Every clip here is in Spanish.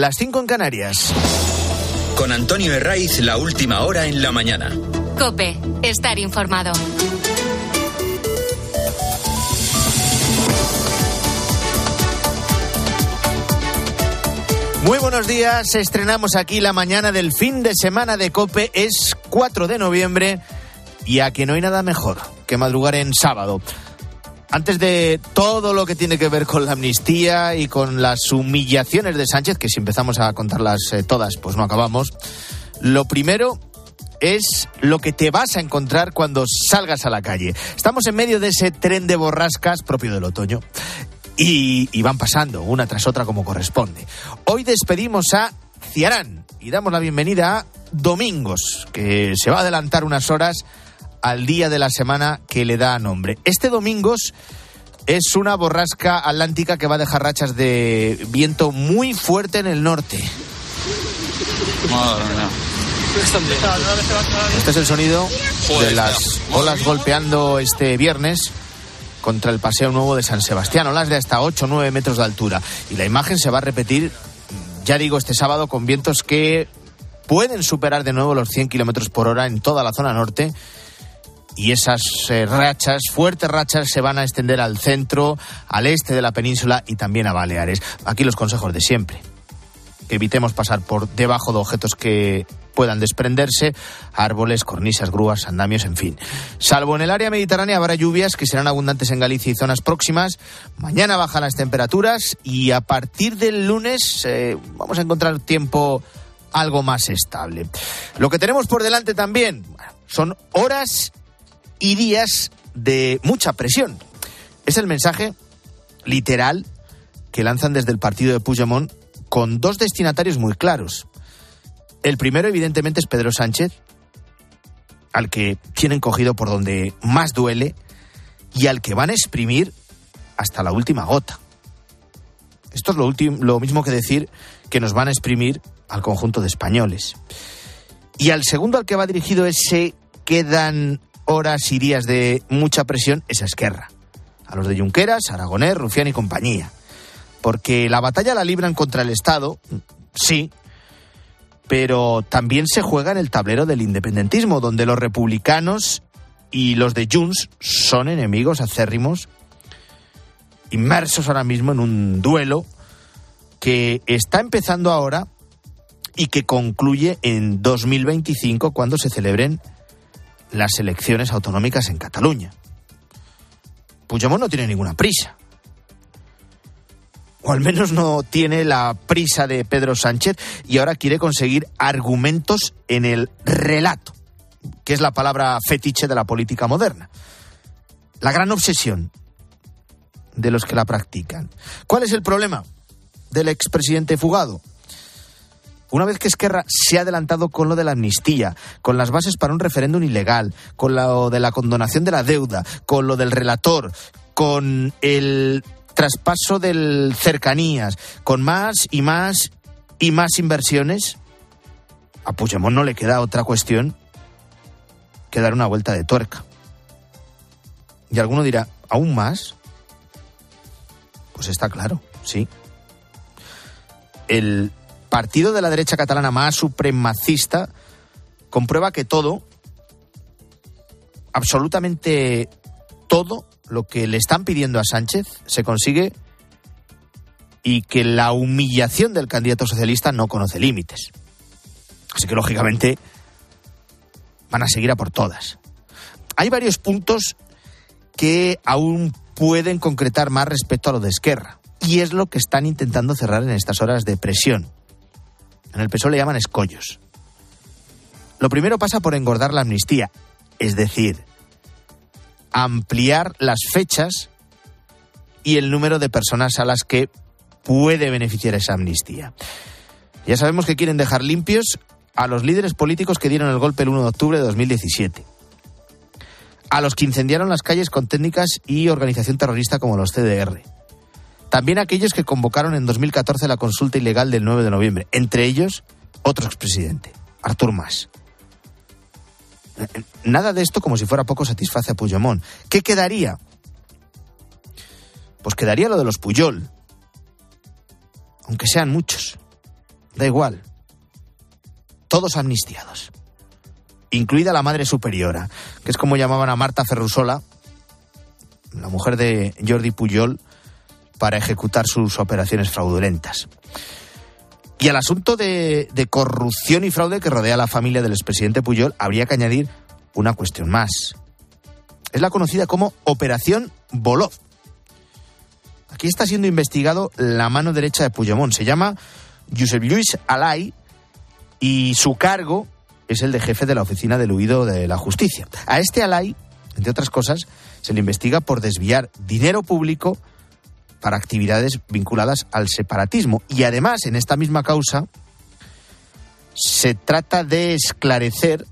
las 5 en Canarias. Con Antonio Herraiz, la última hora en la mañana. Cope, estar informado. Muy buenos días, estrenamos aquí la mañana del fin de semana de Cope, es 4 de noviembre y aquí no hay nada mejor que madrugar en sábado. Antes de todo lo que tiene que ver con la amnistía y con las humillaciones de Sánchez, que si empezamos a contarlas eh, todas, pues no acabamos, lo primero es lo que te vas a encontrar cuando salgas a la calle. Estamos en medio de ese tren de borrascas propio del otoño y, van pasando una tras otra como corresponde. Hoy despedimos a Ciarán y damos la bienvenida a Domingos, que se va a adelantar unas horas al día de la semana que le da nombre. Este Domingos es una borrasca atlántica que va a dejar rachas de viento muy fuerte en el norte. Este es el sonido de las olas golpeando este viernes contra el Paseo Nuevo de San Sebastián, olas de hasta 8 o 9 metros de altura. Y la imagen se va a repetir, ya digo, este sábado con vientos que pueden superar de nuevo los 100 kilómetros por hora en toda la zona norte. Y esas eh, rachas, fuertes rachas, se van a extender al centro, al este de la península y también a Baleares. Aquí los consejos de siempre. evitemos pasar por debajo de objetos que puedan desprenderse, árboles, cornisas, grúas, andamios, en fin. Salvo en el área mediterránea habrá lluvias que serán abundantes en Galicia y zonas próximas. Mañana bajan las temperaturas y a partir del lunes eh, vamos a encontrar tiempo algo más estable. Lo que tenemos por delante también son horas y días de mucha presión. Es el mensaje literal que lanzan desde el partido de Puigdemont con dos destinatarios muy claros. El primero, evidentemente, es Pedro Sánchez, al que tienen cogido por donde más duele y al que van a exprimir hasta la última gota. Esto es lo, lo mismo que decir que nos van a exprimir al conjunto de españoles. Y al segundo al que va dirigido ese quedan horas y días de mucha presión es a Esquerra. A los de Junqueras, Aragonés, Rufián y compañía. Porque la batalla la libran contra el Estado, sí, pero también se juega en el tablero del independentismo, donde los republicanos y los de Junts son enemigos acérrimos, inmersos ahora mismo en un duelo que está empezando ahora y que concluye en 2025 cuando se celebren las elecciones autonómicas en Cataluña. Puigdemont no tiene ninguna prisa o al menos no tiene la prisa de Pedro Sánchez y ahora quiere conseguir argumentos en el relato, que es la palabra fetiche de la política moderna. La gran obsesión de los que la practican. ¿Cuál es el problema del expresidente fugado? Una vez que Esquerra se ha adelantado con lo de la amnistía, con las bases para un referéndum ilegal, con lo de la condonación de la deuda, con lo del relator, con el traspaso del cercanías, con más y más y más inversiones, a no le queda otra cuestión que dar una vuelta de tuerca. Y alguno dirá, ¿aún más? Pues está claro, sí. El partido de la derecha catalana más supremacista comprueba que todo, absolutamente todo, lo que le están pidiendo a Sánchez se consigue y que la humillación del candidato socialista no conoce límites. Así que, lógicamente, van a seguir a por todas. Hay varios puntos que aún pueden concretar más respecto a lo de Esquerra. Y es lo que están intentando cerrar en estas horas de presión. En el PSOE le llaman escollos. Lo primero pasa por engordar la amnistía, es decir, ampliar las fechas y el número de personas a las que puede beneficiar esa amnistía. Ya sabemos que quieren dejar limpios a los líderes políticos que dieron el golpe el 1 de octubre de 2017, a los que incendiaron las calles con técnicas y organización terrorista como los CDR, también aquellos que convocaron en 2014 la consulta ilegal del 9 de noviembre, entre ellos otro expresidente, Artur Mas. Nada de esto como si fuera poco satisface a Puyamón. ¿Qué quedaría? Pues quedaría lo de los Puyol. Aunque sean muchos. Da igual. Todos amnistiados. Incluida la Madre Superiora, que es como llamaban a Marta Ferrusola, la mujer de Jordi Puyol, para ejecutar sus operaciones fraudulentas. Y al asunto de, corrupción y fraude que rodea a la familia del expresidente Puyol, habría que añadir una cuestión más. Es la conocida como Operación Bolov. Aquí está siendo investigado la mano derecha de Puigdemont. Se llama Josep Luis Alay y su cargo es el de jefe de la oficina del huido de la justicia. A este Alay, entre otras cosas, se le investiga por desviar dinero público para actividades vinculadas al separatismo. Y además, en esta misma causa, se trata de esclarecer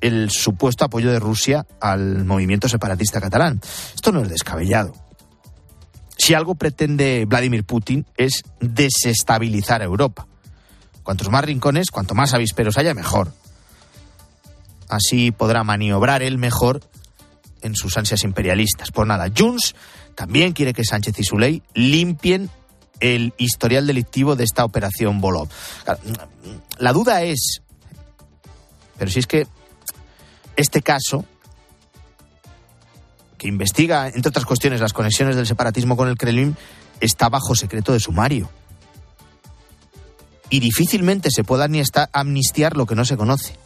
el supuesto apoyo de Rusia al movimiento separatista catalán. Esto no es descabellado. Si algo pretende Vladimir Putin es desestabilizar Europa. Cuantos más rincones, cuanto más avisperos haya, mejor. Así podrá maniobrar él mejor en sus ansias imperialistas. Por nada, Junts también quiere que Sánchez y su ley limpien el historial delictivo de esta operación Bolov. La duda es, pero si es que este caso, que investiga, entre otras cuestiones, las conexiones del separatismo con el Kremlin, está bajo secreto de sumario. Y difícilmente se pueda ni amnistiar lo que no se conoce.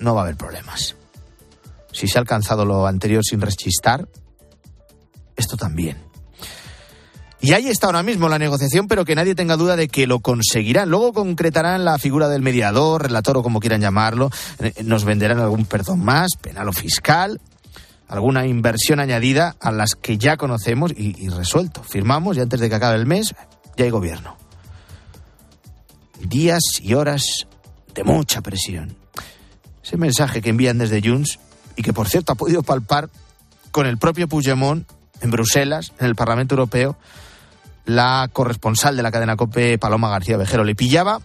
No va a haber problemas. Si se ha alcanzado lo anterior sin rechistar, esto también. Y ahí está ahora mismo la negociación, pero que nadie tenga duda de que lo conseguirán. Luego concretarán la figura del mediador, relator o como quieran llamarlo. Eh, nos venderán algún perdón más, penal o fiscal, alguna inversión añadida a las que ya conocemos y, resuelto. Firmamos y antes de que acabe el mes ya hay gobierno. Días y horas de mucha presión. Ese mensaje que envían desde Junts y que por cierto ha podido palpar con el propio Puigdemont en Bruselas, en el Parlamento Europeo, la corresponsal de la cadena COPE, Paloma García Vejero, le pillaba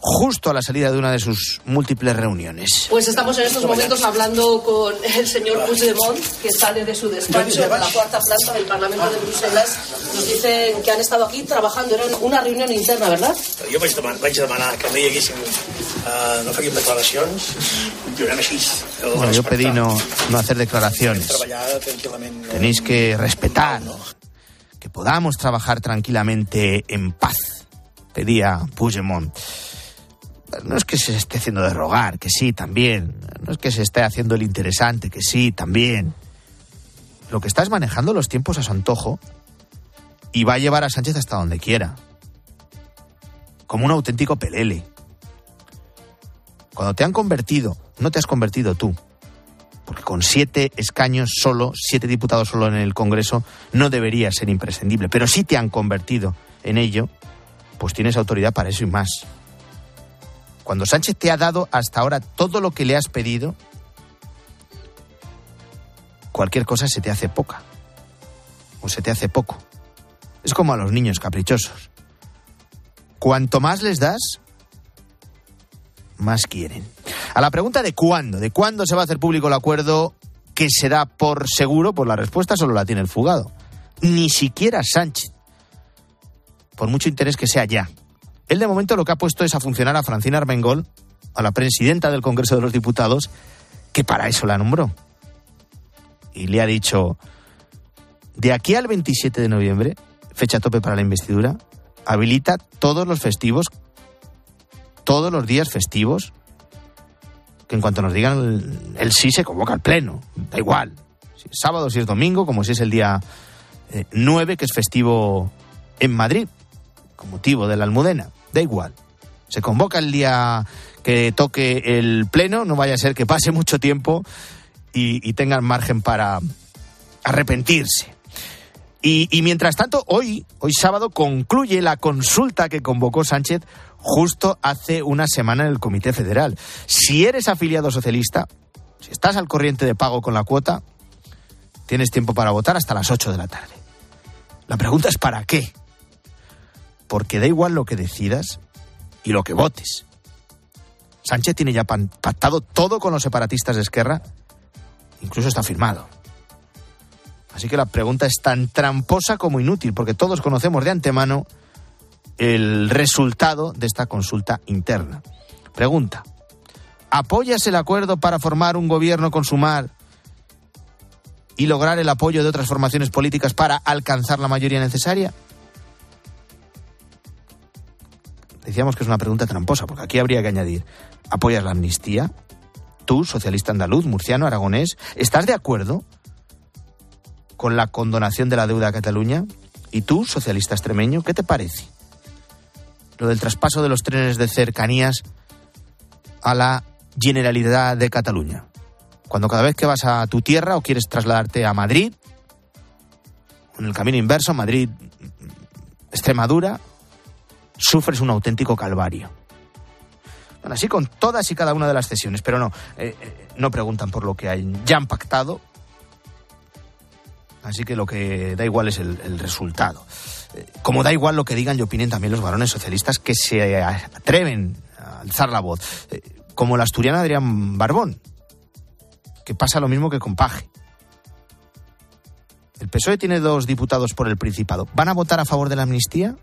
justo a la salida de una de sus múltiples reuniones. Pues estamos en estos momentos hablando con el señor Puigdemont, que sale de su despacho de la cuarta planta del Parlamento de Bruselas. Nos dicen que han estado aquí trabajando, era una reunión interna, ¿verdad? Jo vaig demanar, vaig demanar que no hi haguéssim, uh, no faríem declaracions, així. Bueno, yo pedí no, no hacer declaraciones. Tenéis que respetar, que podamos trabajar tranquilamente en paz, pedía Puigdemont no es que se esté haciendo de rogar, que sí, también. No es que se esté haciendo el interesante, que sí, también. Lo que está es manejando los tiempos a su antojo y va a llevar a Sánchez hasta donde quiera. Como un auténtico pelele. Cuando te han convertido, no te has convertido tú. Porque con siete escaños solo, siete diputados solo en el Congreso, no debería ser imprescindible. Pero si te han convertido en ello, pues tienes autoridad para eso y más. Cuando Sánchez te ha dado hasta ahora todo lo que le has pedido, cualquier cosa se te hace poca. O se te hace poco. Es como a los niños caprichosos. Cuanto más les das, más quieren. A la pregunta de cuándo, de cuándo se va a hacer público el acuerdo que se da por seguro, pues la respuesta solo la tiene el fugado. Ni siquiera Sánchez. Por mucho interés que sea ya. Él de momento lo que ha puesto es a funcionar a Francina Armengol, a la presidenta del Congreso de los Diputados, que para eso la nombró. Y le ha dicho, de aquí al 27 de noviembre, fecha tope para la investidura, habilita todos los festivos, todos los días festivos, que en cuanto nos digan el, sí se convoca al pleno, da igual, si es sábado, si es domingo, como si es el día 9, eh, que es festivo en Madrid, con motivo de la almudena. Da igual. Se convoca el día que toque el pleno, no vaya a ser que pase mucho tiempo y, tengan margen para arrepentirse. Y, mientras tanto, hoy, hoy sábado, concluye la consulta que convocó Sánchez justo hace una semana en el Comité Federal. Si eres afiliado socialista, si estás al corriente de pago con la cuota, tienes tiempo para votar hasta las 8 de la tarde. La pregunta es ¿para qué? Porque da igual lo que decidas y lo que votes. Sánchez tiene ya pactado todo con los separatistas de Esquerra, incluso está firmado. Así que la pregunta es tan tramposa como inútil, porque todos conocemos de antemano el resultado de esta consulta interna. Pregunta. ¿Apoyas el acuerdo para formar un gobierno con Sumar y lograr el apoyo de otras formaciones políticas para alcanzar la mayoría necesaria? Decíamos que es una pregunta tramposa, porque aquí habría que añadir, ¿apoyas la amnistía? Tú, socialista andaluz, murciano, aragonés, ¿estás de acuerdo con la condonación de la deuda a Cataluña? ¿Y tú, socialista extremeño, qué te parece? Lo del traspaso de los trenes de cercanías a la Generalidad de Cataluña. Cuando cada vez que vas a tu tierra o quieres trasladarte a Madrid, en el camino inverso, Madrid, Extremadura, sufres un auténtico calvario. Bueno, así con todas y cada una de las cesiones, pero no, eh, eh, no preguntan por lo que hay, ya han pactado, así que lo que da igual es el, resultado. Eh, como da igual lo que digan y opinen también los varones socialistas que se atreven a alzar la voz, como el asturiano Adrián Barbón, que pasa lo mismo que con Paje. El PSOE tiene dos diputados por el Principado. ¿Van a votar a favor de la amnistía?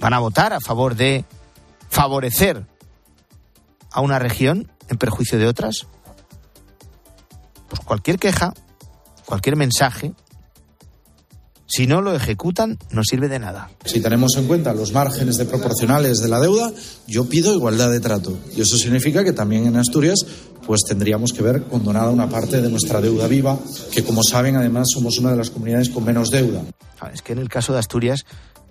Van a votar a favor de favorecer a una región en perjuicio de otras? Pues cualquier queja, cualquier mensaje, si no lo ejecutan, no sirve de nada. Si tenemos en cuenta los márgenes de proporcionales de la deuda, yo pido igualdad de trato. Y eso significa que también en Asturias pues tendríamos que ver condonada una parte de nuestra deuda viva, que como saben además somos una de las comunidades con menos deuda. Es que en el caso de Asturias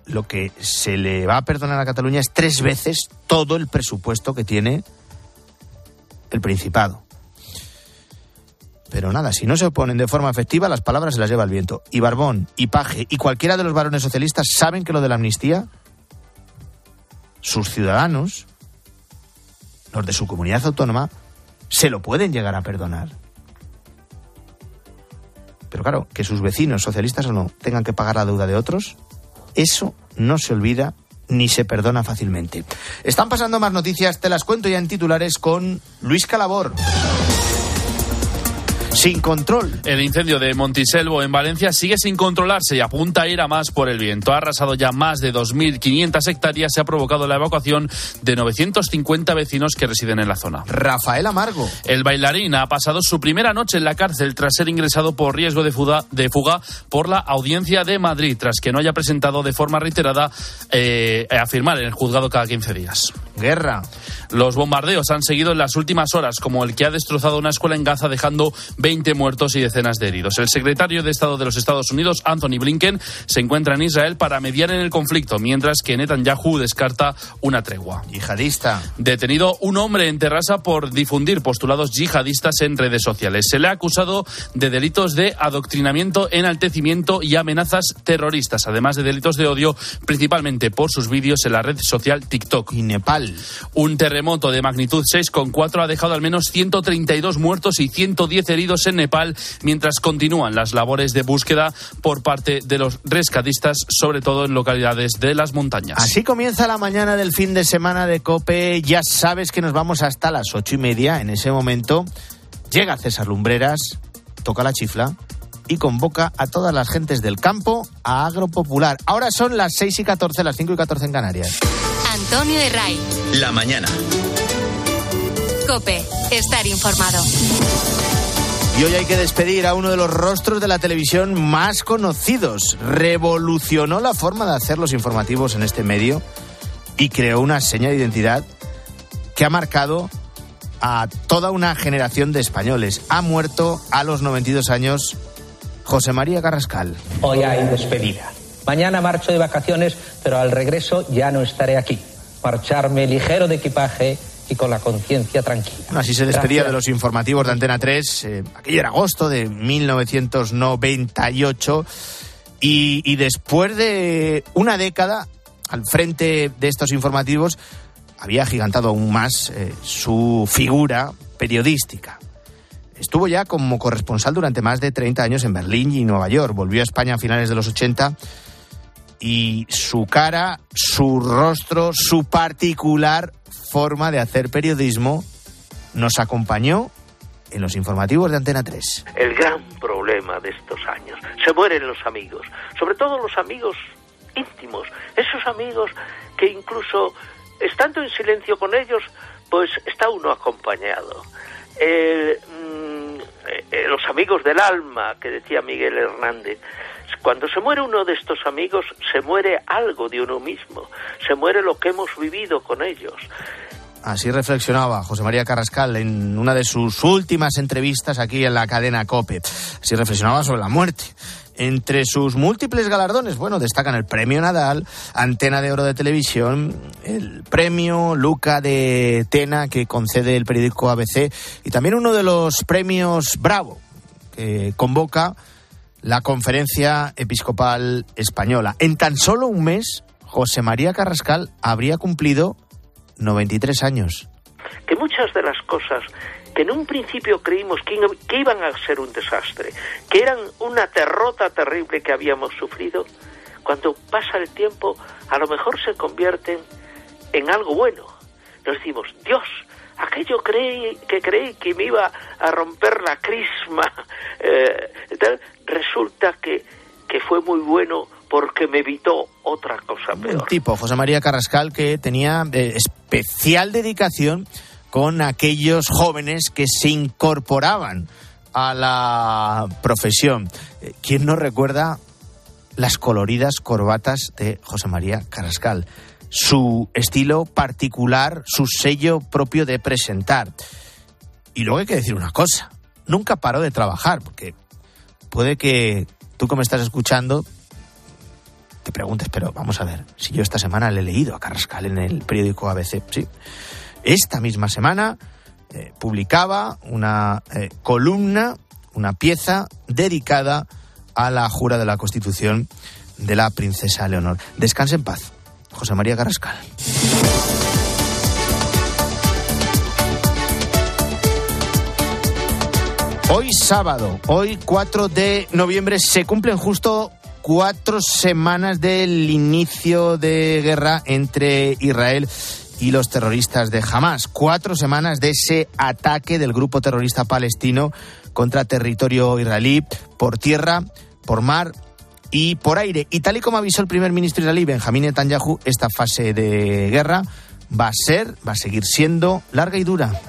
lo que se le va a perdonar a Cataluña es tres veces todo el presupuesto que tiene el Principado. Pero nada, si no se oponen de forma efectiva, las palabras se las lleva el viento. Y Barbón, y Paje, y cualquiera de los varones socialistas saben que lo de la amnistía, sus ciudadanos, los de su comunidad autónoma, se lo pueden llegar a perdonar. Pero claro, que sus vecinos, socialistas o no, tengan que pagar la deuda de otros, eso no se olvida ni se perdona fácilmente. Están pasando más noticias, te las cuento ya en titulares con Luis Calabor sin control. El incendio de Montiselvo en Valencia sigue sin controlarse y apunta a ir a más por el viento. Ha arrasado ya más de 2.500 hectáreas y ha provocado la evacuación de 950 vecinos que residen en la zona. Rafael Amargo. El bailarín ha pasado su primera noche en la cárcel tras ser ingresado por riesgo de fuga, de fuga por la Audiencia de Madrid, tras que no haya presentado de forma reiterada eh, a firmar en el juzgado cada 15 días. Guerra. Los bombardeos han seguido en las últimas horas, como el que ha destrozado una escuela en Gaza dejando 20 muertos y decenas de heridos. El secretario de Estado de los Estados Unidos, Anthony Blinken, se encuentra en Israel para mediar en el conflicto, mientras que Netanyahu descarta una tregua. Yihadista. Detenido un hombre en Terrassa por difundir postulados yihadistas en redes sociales. Se le ha acusado de delitos de adoctrinamiento, enaltecimiento y amenazas terroristas, además de delitos de odio, principalmente por sus vídeos en la red social TikTok. Y Nepal. Un terremoto de magnitud 6,4 ha dejado al menos 132 muertos y 110 heridos en Nepal, mientras continúan las labores de búsqueda por parte de los rescatistas, sobre todo en localidades de las montañas. Así comienza la mañana del fin de semana de COPE. Ya sabes que nos vamos hasta las ocho y media. En ese momento llega César Lumbreras, toca la chifla y convoca a todas las gentes del campo a Agro Popular. Ahora son las 6 y 14, las 5 y 14 en Canarias. Antonio de Ray. La mañana. Cope, estar informado. Y hoy hay que despedir a uno de los rostros de la televisión más conocidos. Revolucionó la forma de hacer los informativos en este medio y creó una seña de identidad que ha marcado a toda una generación de españoles. Ha muerto a los 92 años José María Carrascal. Hoy hay despedida. Mañana marcho de vacaciones, pero al regreso ya no estaré aquí. Marcharme ligero de equipaje y con la conciencia tranquila. así se despedía de los informativos de Antena 3. Eh, aquello era agosto de 1998. Y, y después de una década al frente de estos informativos, había agigantado aún más eh, su figura periodística. Estuvo ya como corresponsal durante más de 30 años en Berlín y Nueva York. Volvió a España a finales de los 80 y su cara, su rostro, su particular forma de hacer periodismo nos acompañó en los informativos de Antena 3. El gran problema de estos años. Se mueren los amigos, sobre todo los amigos íntimos, esos amigos que incluso estando en silencio con ellos, pues está uno acompañado. Mm, eh, los amigos del alma, que decía Miguel Hernández. Cuando se muere uno de estos amigos, se muere algo de uno mismo, se muere lo que hemos vivido con ellos. Así reflexionaba José María Carrascal en una de sus últimas entrevistas aquí en la cadena COPE. Así reflexionaba sobre la muerte. Entre sus múltiples galardones, bueno, destacan el Premio Nadal, Antena de Oro de Televisión, el Premio Luca de Tena que concede el periódico ABC y también uno de los premios Bravo que convoca la Conferencia Episcopal Española. En tan solo un mes, José María Carrascal habría cumplido 93 años. Que muchas de las cosas que en un principio creímos que, iban a ser un desastre, que eran una derrota terrible que habíamos sufrido, cuando pasa el tiempo a lo mejor se convierten en algo bueno. Nos decimos, Dios, aquello creí, que creí que me iba a romper la crisma, eh, resulta que, que fue muy bueno porque me evitó otra cosa peor. Un tipo, José María Carrascal, que tenía eh, especial dedicación con aquellos jóvenes que se incorporaban a la profesión. Eh, ¿Quién no recuerda las coloridas corbatas de José María Carrascal? Su estilo particular, su sello propio de presentar. Y luego hay que decir una cosa, nunca paró de trabajar, porque puede que tú que me estás escuchando te preguntes, pero vamos a ver, si yo esta semana le he leído a Carrascal en el periódico ABC, sí, esta misma semana eh, publicaba una eh, columna, una pieza dedicada a la jura de la Constitución de la princesa Leonor. Descanse en paz, José María Carrascal. Hoy sábado, hoy 4 de noviembre, se cumplen justo cuatro semanas del inicio de guerra entre Israel y los terroristas de Hamas. Cuatro semanas de ese ataque del grupo terrorista palestino contra territorio israelí por tierra, por mar y por aire. Y tal y como avisó el primer ministro israelí, Benjamín Netanyahu, esta fase de guerra va a ser, va a seguir siendo larga y dura.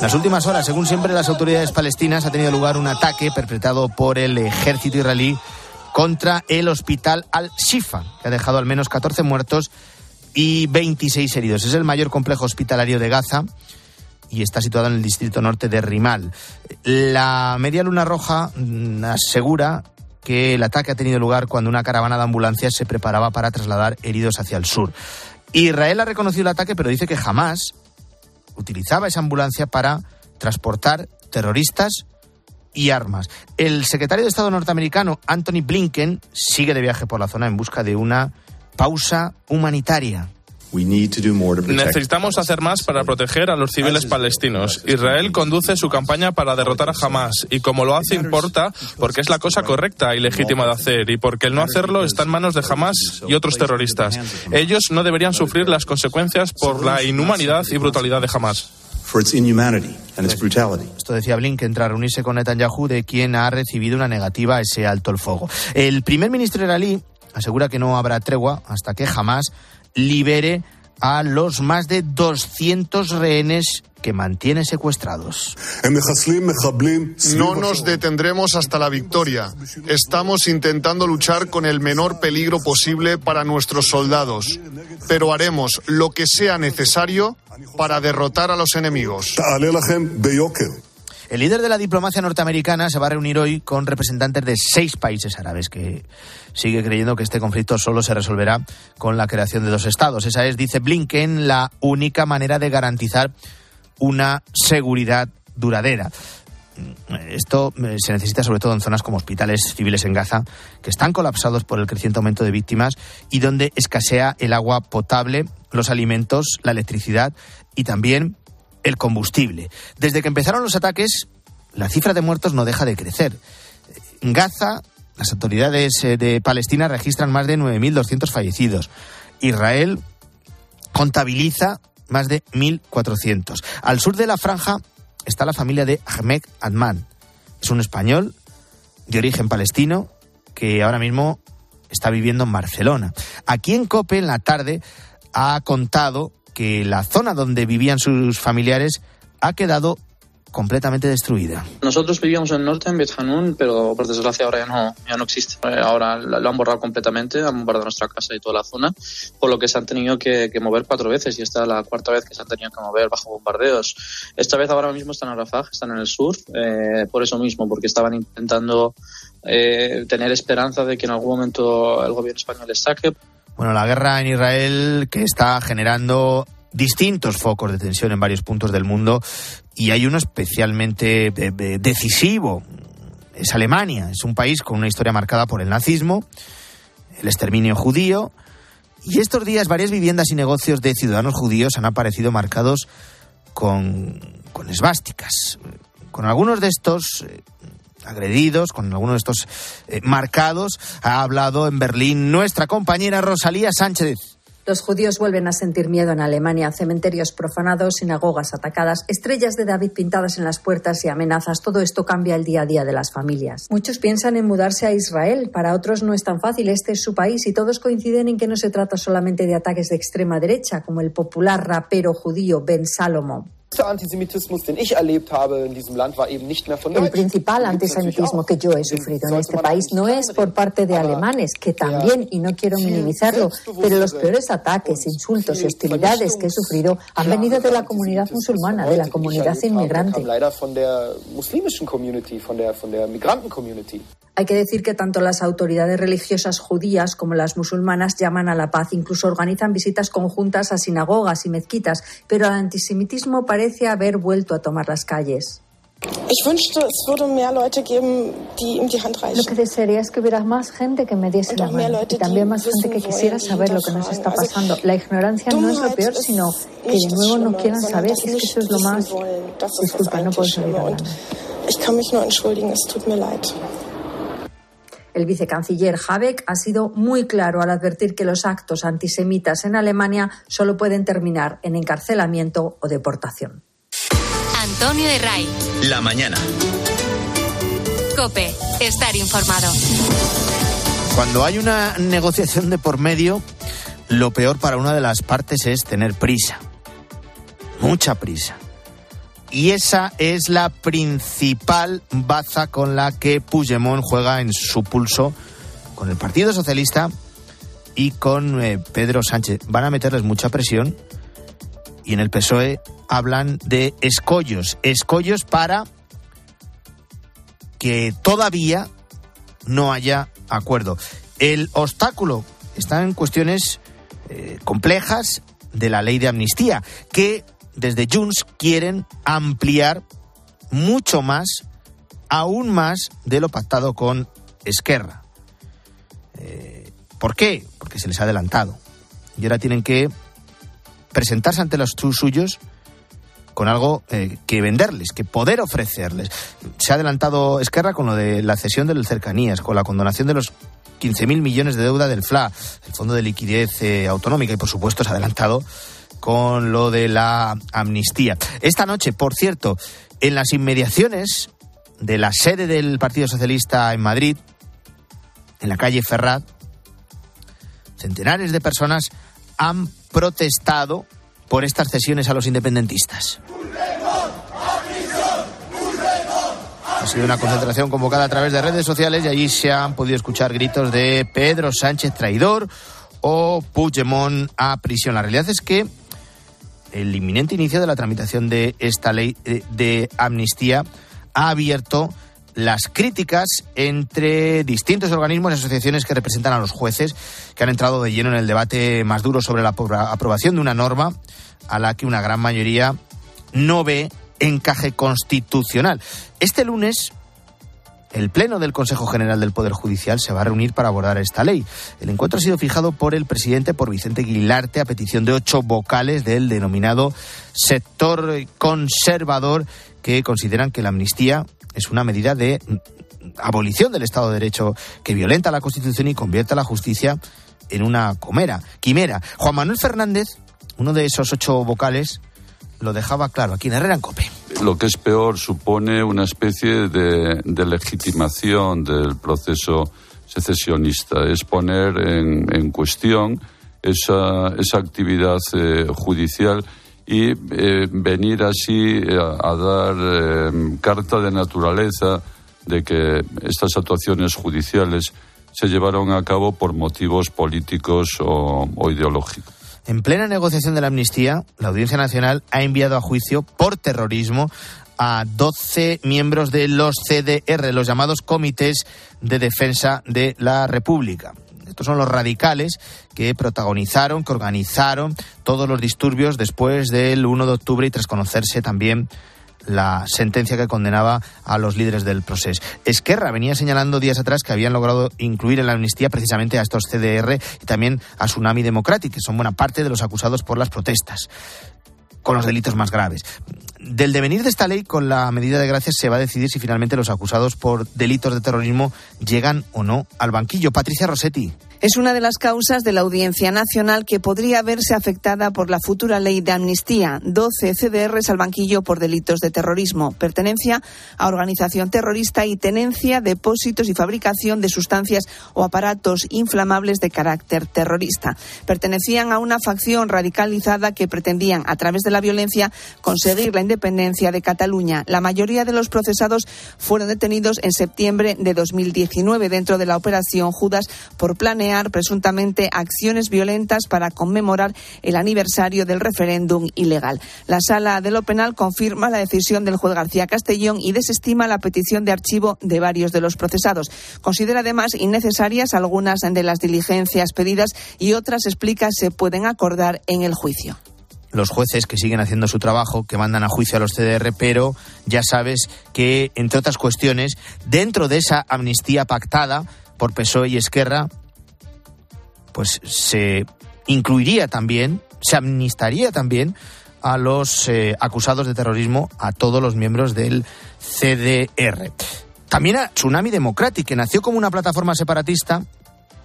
Las últimas horas, según siempre las autoridades palestinas, ha tenido lugar un ataque perpetrado por el ejército israelí contra el hospital Al-Shifa, que ha dejado al menos 14 muertos y 26 heridos. Es el mayor complejo hospitalario de Gaza y está situado en el distrito norte de Rimal. La Media Luna Roja mm, asegura que el ataque ha tenido lugar cuando una caravana de ambulancias se preparaba para trasladar heridos hacia el sur. Israel ha reconocido el ataque, pero dice que jamás utilizaba esa ambulancia para transportar terroristas y armas. El secretario de Estado norteamericano, Anthony Blinken, sigue de viaje por la zona en busca de una pausa humanitaria. Necesitamos hacer más para proteger a los civiles palestinos. Israel conduce su campaña para derrotar a Hamas y como lo hace importa porque es la cosa correcta y legítima de hacer y porque el no hacerlo está en manos de Hamas y otros terroristas. Ellos no deberían sufrir las consecuencias por la inhumanidad y brutalidad de Hamas. Esto decía Blinken tras reunirse con Netanyahu, de quien ha recibido una negativa a ese alto el fuego. El primer ministro israelí asegura que no habrá tregua hasta que jamás libere a los más de 200 rehenes que mantiene secuestrados. No nos detendremos hasta la victoria. Estamos intentando luchar con el menor peligro posible para nuestros soldados, pero haremos lo que sea necesario para derrotar a los enemigos. El líder de la diplomacia norteamericana se va a reunir hoy con representantes de seis países árabes que sigue creyendo que este conflicto solo se resolverá con la creación de dos estados. Esa es, dice Blinken, la única manera de garantizar una seguridad duradera. Esto eh, se necesita sobre todo en zonas como hospitales civiles en Gaza, que están colapsados por el creciente aumento de víctimas y donde escasea el agua potable, los alimentos, la electricidad y también el combustible. Desde que empezaron los ataques, la cifra de muertos no deja de crecer. En Gaza, las autoridades eh, de Palestina registran más de 9.200 fallecidos. Israel contabiliza más de 1.400. Al sur de la franja está la familia de Ahmed Adman. Es un español de origen palestino que ahora mismo está viviendo en Barcelona. Aquí en Cope, en la tarde, ha contado que la zona donde vivían sus familiares ha quedado completamente destruida. Nosotros vivíamos en el norte, en Betjanún, pero por desgracia ahora ya no, ya no existe. Ahora lo han borrado completamente, han bombardeado nuestra casa y toda la zona, por lo que se han tenido que, mover cuatro veces y esta es la cuarta vez que se han tenido que mover bajo bombardeos. Esta vez ahora mismo están en Rafah, están en el sur, eh, por eso mismo, porque estaban intentando eh, tener esperanza de que en algún momento el gobierno español les saque. Bueno, la guerra en Israel que está generando distintos focos de tensión en varios puntos del mundo y hay uno especialmente decisivo. Es Alemania, es un país con una historia marcada por el nazismo, el exterminio judío y estos días varias viviendas y negocios de ciudadanos judíos han aparecido marcados con, con esvásticas. Con algunos de estos eh, agredidos, con algunos de estos eh, marcados, ha hablado en Berlín nuestra compañera Rosalía Sánchez. Los judíos vuelven a sentir miedo en Alemania. Cementerios profanados, sinagogas atacadas, estrellas de David pintadas en las puertas y amenazas. Todo esto cambia el día a día de las familias. Muchos piensan en mudarse a Israel. Para otros no es tan fácil. Este es su país y todos coinciden en que no se trata solamente de ataques de extrema derecha, como el popular rapero judío Ben Salomon. El principal antisemitismo que yo he sufrido en este país no es por parte de alemanes, que también, y no quiero minimizarlo, pero los peores ataques, insultos y hostilidades que he sufrido han venido de la comunidad musulmana, de la comunidad inmigrante. Hay que decir que tanto las autoridades religiosas judías como las musulmanas llaman a la paz, incluso organizan visitas conjuntas a sinagogas y mezquitas, pero el antisemitismo parece haber vuelto a tomar las calles. Lo que desearía es que hubiera más gente que me diese la mano y también más gente que quisiera saber lo que nos está pasando. La ignorancia no es lo peor, sino que de nuevo no quieran saber. Es que eso es lo más. Disculpa, no puedo seguir hablando. El vicecanciller Habeck ha sido muy claro al advertir que los actos antisemitas en Alemania solo pueden terminar en encarcelamiento o deportación. Antonio de Ray. La mañana. Cope, estar informado. Cuando hay una negociación de por medio, lo peor para una de las partes es tener prisa. Mucha prisa. Y esa es la principal baza con la que Puigdemont juega en su pulso con el Partido Socialista y con eh, Pedro Sánchez. Van a meterles mucha presión y en el PSOE hablan de escollos, escollos para que todavía no haya acuerdo. El obstáculo está en cuestiones eh, complejas de la ley de amnistía, que desde Junts quieren ampliar mucho más, aún más, de lo pactado con Esquerra. Eh, ¿Por qué? Porque se les ha adelantado. Y ahora tienen que presentarse ante los suyos con algo eh, que venderles, que poder ofrecerles. Se ha adelantado Esquerra con lo de la cesión de las cercanías, con la condonación de los 15.000 millones de deuda del FLA, el Fondo de Liquidez eh, Autonómica, y por supuesto se ha adelantado con lo de la amnistía. Esta noche, por cierto, en las inmediaciones de la sede del Partido Socialista en Madrid, en la calle Ferrat, centenares de personas han protestado por estas cesiones a los independentistas. Ha sido una concentración convocada a través de redes sociales y allí se han podido escuchar gritos de Pedro Sánchez traidor o Puigdemont a prisión. La realidad es que el inminente inicio de la tramitación de esta ley de, amnistía ha abierto las críticas entre distintos organismos y asociaciones que representan a los jueces que han entrado de lleno en el debate más duro sobre la aprobación de una norma a la que una gran mayoría no ve encaje constitucional. Este lunes el Pleno del Consejo General del Poder Judicial se va a reunir para abordar esta ley. El encuentro ha sido fijado por el presidente, por Vicente Guilarte, a petición de ocho vocales del denominado sector conservador que consideran que la amnistía es una medida de abolición del Estado de Derecho que violenta la Constitución y convierte a la justicia en una comera, quimera. Juan Manuel Fernández, uno de esos ocho vocales, lo dejaba claro aquí en Herrera en Cope lo que es peor, supone una especie de, legitimación del proceso secesionista. Es poner en, cuestión esa, esa actividad eh, judicial y eh, venir así a, dar eh, carta de naturaleza de que estas actuaciones judiciales se llevaron a cabo por motivos políticos o ideológicos. En plena negociación de la amnistía, la Audiencia Nacional ha enviado a juicio por terrorismo a 12 miembros de los CDR, los llamados Comités de Defensa de la República. Estos son los radicales que protagonizaron, que organizaron todos los disturbios después del 1 de octubre y tras conocerse también la sentencia que condenaba a los líderes del proceso. Esquerra venía señalando días atrás que habían logrado incluir en la amnistía precisamente a estos CDR y también a Tsunami Democratic, que son buena parte de los acusados por las protestas con los delitos más graves. Del devenir de esta ley, con la medida de gracia, se va a decidir si finalmente los acusados por delitos de terrorismo llegan o no al banquillo. Patricia Rossetti. Es una de las causas de la Audiencia Nacional que podría verse afectada por la futura ley de amnistía. 12 CDRs al banquillo por delitos de terrorismo, pertenencia a organización terrorista y tenencia, depósitos y fabricación de sustancias o aparatos inflamables de carácter terrorista. Pertenecían a una facción radicalizada que pretendían, a través de la violencia, conseguir la independencia de Cataluña. La mayoría de los procesados fueron detenidos en septiembre de 2019 dentro de la operación Judas por planear presuntamente acciones violentas para conmemorar el aniversario del referéndum ilegal. La sala de lo penal confirma la decisión del juez García Castellón y desestima la petición de archivo de varios de los procesados. Considera además innecesarias algunas de las diligencias pedidas y otras explica se pueden acordar en el juicio los jueces que siguen haciendo su trabajo, que mandan a juicio a los CDR, pero ya sabes que, entre otras cuestiones, dentro de esa amnistía pactada por PSOE y Esquerra, pues se incluiría también, se amnistaría también a los eh, acusados de terrorismo, a todos los miembros del CDR. También a Tsunami Democratic, que nació como una plataforma separatista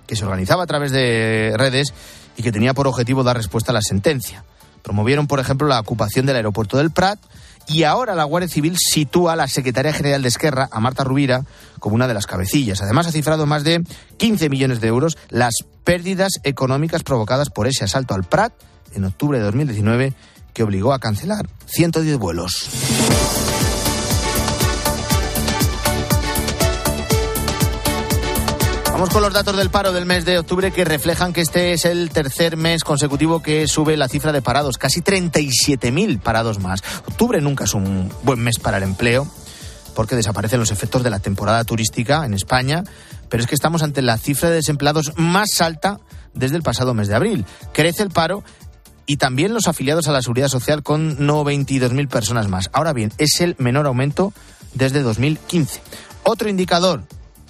que se organizaba a través de redes y que tenía por objetivo dar respuesta a la sentencia. Promovieron, por ejemplo, la ocupación del aeropuerto del Prat y ahora la Guardia Civil sitúa a la secretaria general de Esquerra, a Marta Rubira, como una de las cabecillas. Además, ha cifrado más de 15 millones de euros las pérdidas económicas provocadas por ese asalto al Prat en octubre de 2019 que obligó a cancelar 110 vuelos. Con los datos del paro del mes de octubre que reflejan que este es el tercer mes consecutivo que sube la cifra de parados, casi 37.000 parados más. Octubre nunca es un buen mes para el empleo porque desaparecen los efectos de la temporada turística en España, pero es que estamos ante la cifra de desempleados más alta desde el pasado mes de abril. Crece el paro y también los afiliados a la seguridad social con 92.000 personas más. Ahora bien, es el menor aumento desde 2015. Otro indicador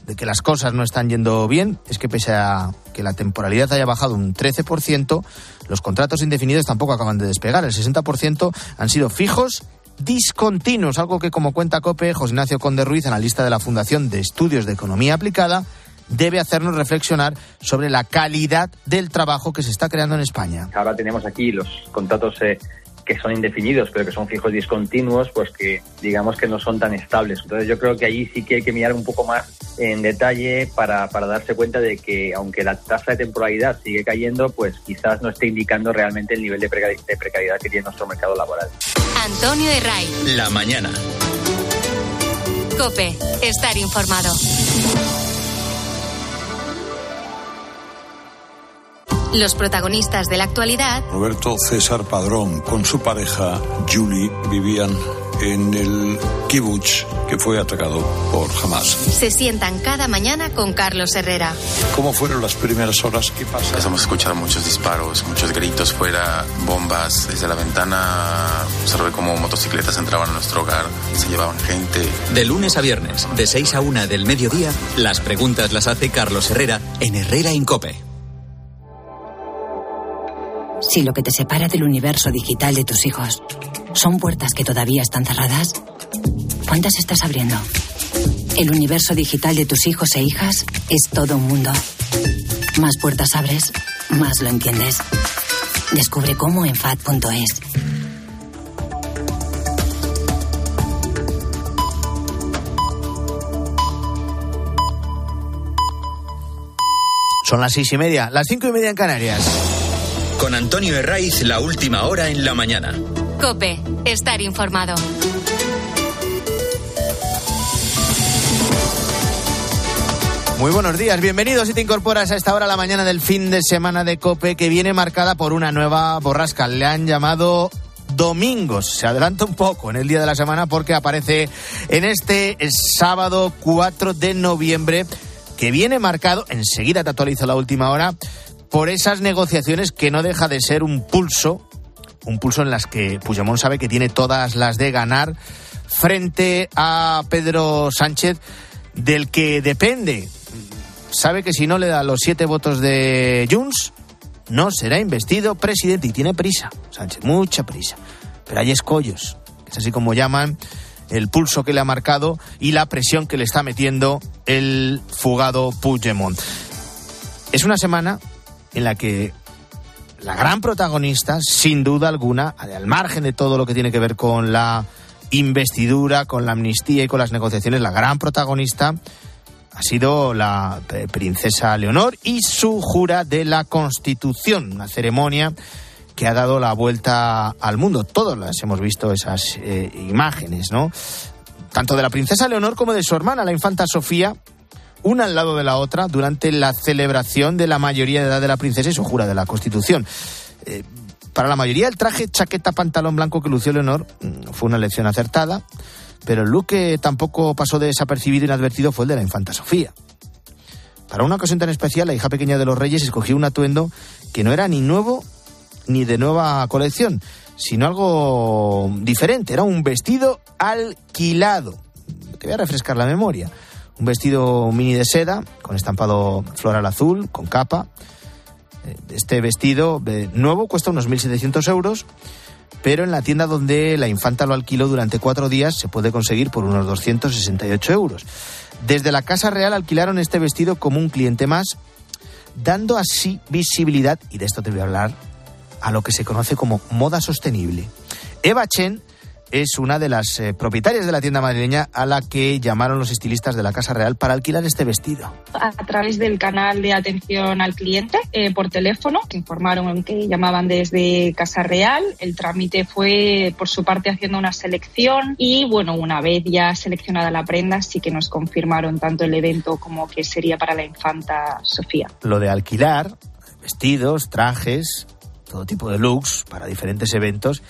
de que las cosas no están yendo bien es que pese a que la temporalidad haya bajado un 13%, los contratos indefinidos tampoco acaban de despegar. El 60% han sido fijos discontinuos, algo que como cuenta COPE, José Ignacio Conde Ruiz, analista de la Fundación de Estudios de Economía Aplicada, debe hacernos reflexionar sobre la calidad del trabajo que se está creando en España. Ahora tenemos aquí los contratos eh, que son indefinidos, pero que son fijos discontinuos, pues que digamos que no son tan estables. Entonces yo creo que ahí sí que hay que mirar un poco más en detalle para, para darse cuenta de que aunque la tasa de temporalidad sigue cayendo, pues quizás no esté indicando realmente el nivel de, precariedad que tiene nuestro mercado laboral. Antonio Herray. La mañana. Cope, estar informado. Los protagonistas de la actualidad. Roberto César Padrón con su pareja Julie vivían en el kibbutz que fue atacado por Hamas. Se sientan cada mañana con Carlos Herrera. ¿Cómo fueron las primeras horas? ¿Qué pasa? Empezamos a escuchar muchos disparos, muchos gritos fuera, bombas. Desde la ventana observé cómo motocicletas entraban a nuestro hogar, se llevaban gente. De lunes a viernes, de 6 a 1 del mediodía, las preguntas las hace Carlos Herrera en Herrera Incope. Si lo que te separa del universo digital de tus hijos son puertas que todavía están cerradas, ¿cuántas estás abriendo? El universo digital de tus hijos e hijas es todo un mundo. Más puertas abres, más lo entiendes. Descubre cómo en FAD.es. Son las seis y media, las cinco y media en Canarias. Con Antonio Herraiz, la última hora en la mañana. Cope, estar informado. Muy buenos días, bienvenidos si te incorporas a esta hora la mañana del fin de semana de Cope que viene marcada por una nueva borrasca. Le han llamado domingos. Se adelanta un poco en el día de la semana porque aparece en este sábado 4 de noviembre que viene marcado, enseguida te actualizo la última hora, por esas negociaciones que no deja de ser un pulso, un pulso en las que Puigdemont sabe que tiene todas las de ganar frente a Pedro Sánchez, del que depende sabe que si no le da los siete votos de Junts, no será investido presidente y tiene prisa, Sánchez, mucha prisa. Pero hay escollos, es así como llaman el pulso que le ha marcado y la presión que le está metiendo el fugado Puigdemont. Es una semana en la que la gran protagonista, sin duda alguna, al margen de todo lo que tiene que ver con la investidura, con la amnistía y con las negociaciones, la gran protagonista ha sido la eh, princesa Leonor y su jura de la Constitución, una ceremonia que ha dado la vuelta al mundo. Todos las hemos visto esas eh, imágenes, ¿no? Tanto de la princesa Leonor como de su hermana, la infanta Sofía, una al lado de la otra durante la celebración de la mayoría de edad de la princesa y su jura de la Constitución. Eh, para la mayoría el traje, chaqueta, pantalón blanco que lució Leonor mm, fue una elección acertada pero el look que tampoco pasó desapercibido y inadvertido fue el de la infanta Sofía. Para una ocasión tan especial, la hija pequeña de los reyes escogió un atuendo que no era ni nuevo ni de nueva colección, sino algo diferente. Era un vestido alquilado. Te voy a refrescar la memoria. Un vestido mini de seda, con estampado floral azul, con capa. Eh, este vestido eh, nuevo cuesta unos 1.700 euros pero en la tienda donde la infanta lo alquiló durante cuatro días se puede conseguir por unos 268 euros. Desde la Casa Real alquilaron este vestido como un cliente más, dando así visibilidad, y de esto te voy a hablar, a lo que se conoce como moda sostenible. Eva Chen es una de las eh, propietarias de la tienda madrileña a la que llamaron los estilistas de la Casa Real para alquilar este vestido. A través del canal de atención al cliente eh, por teléfono, que informaron que llamaban desde Casa Real. El trámite fue por su parte haciendo una selección y bueno, una vez ya seleccionada la prenda, sí que nos confirmaron tanto el evento como que sería para la infanta Sofía. Lo de alquilar vestidos, trajes, todo tipo de looks para diferentes eventos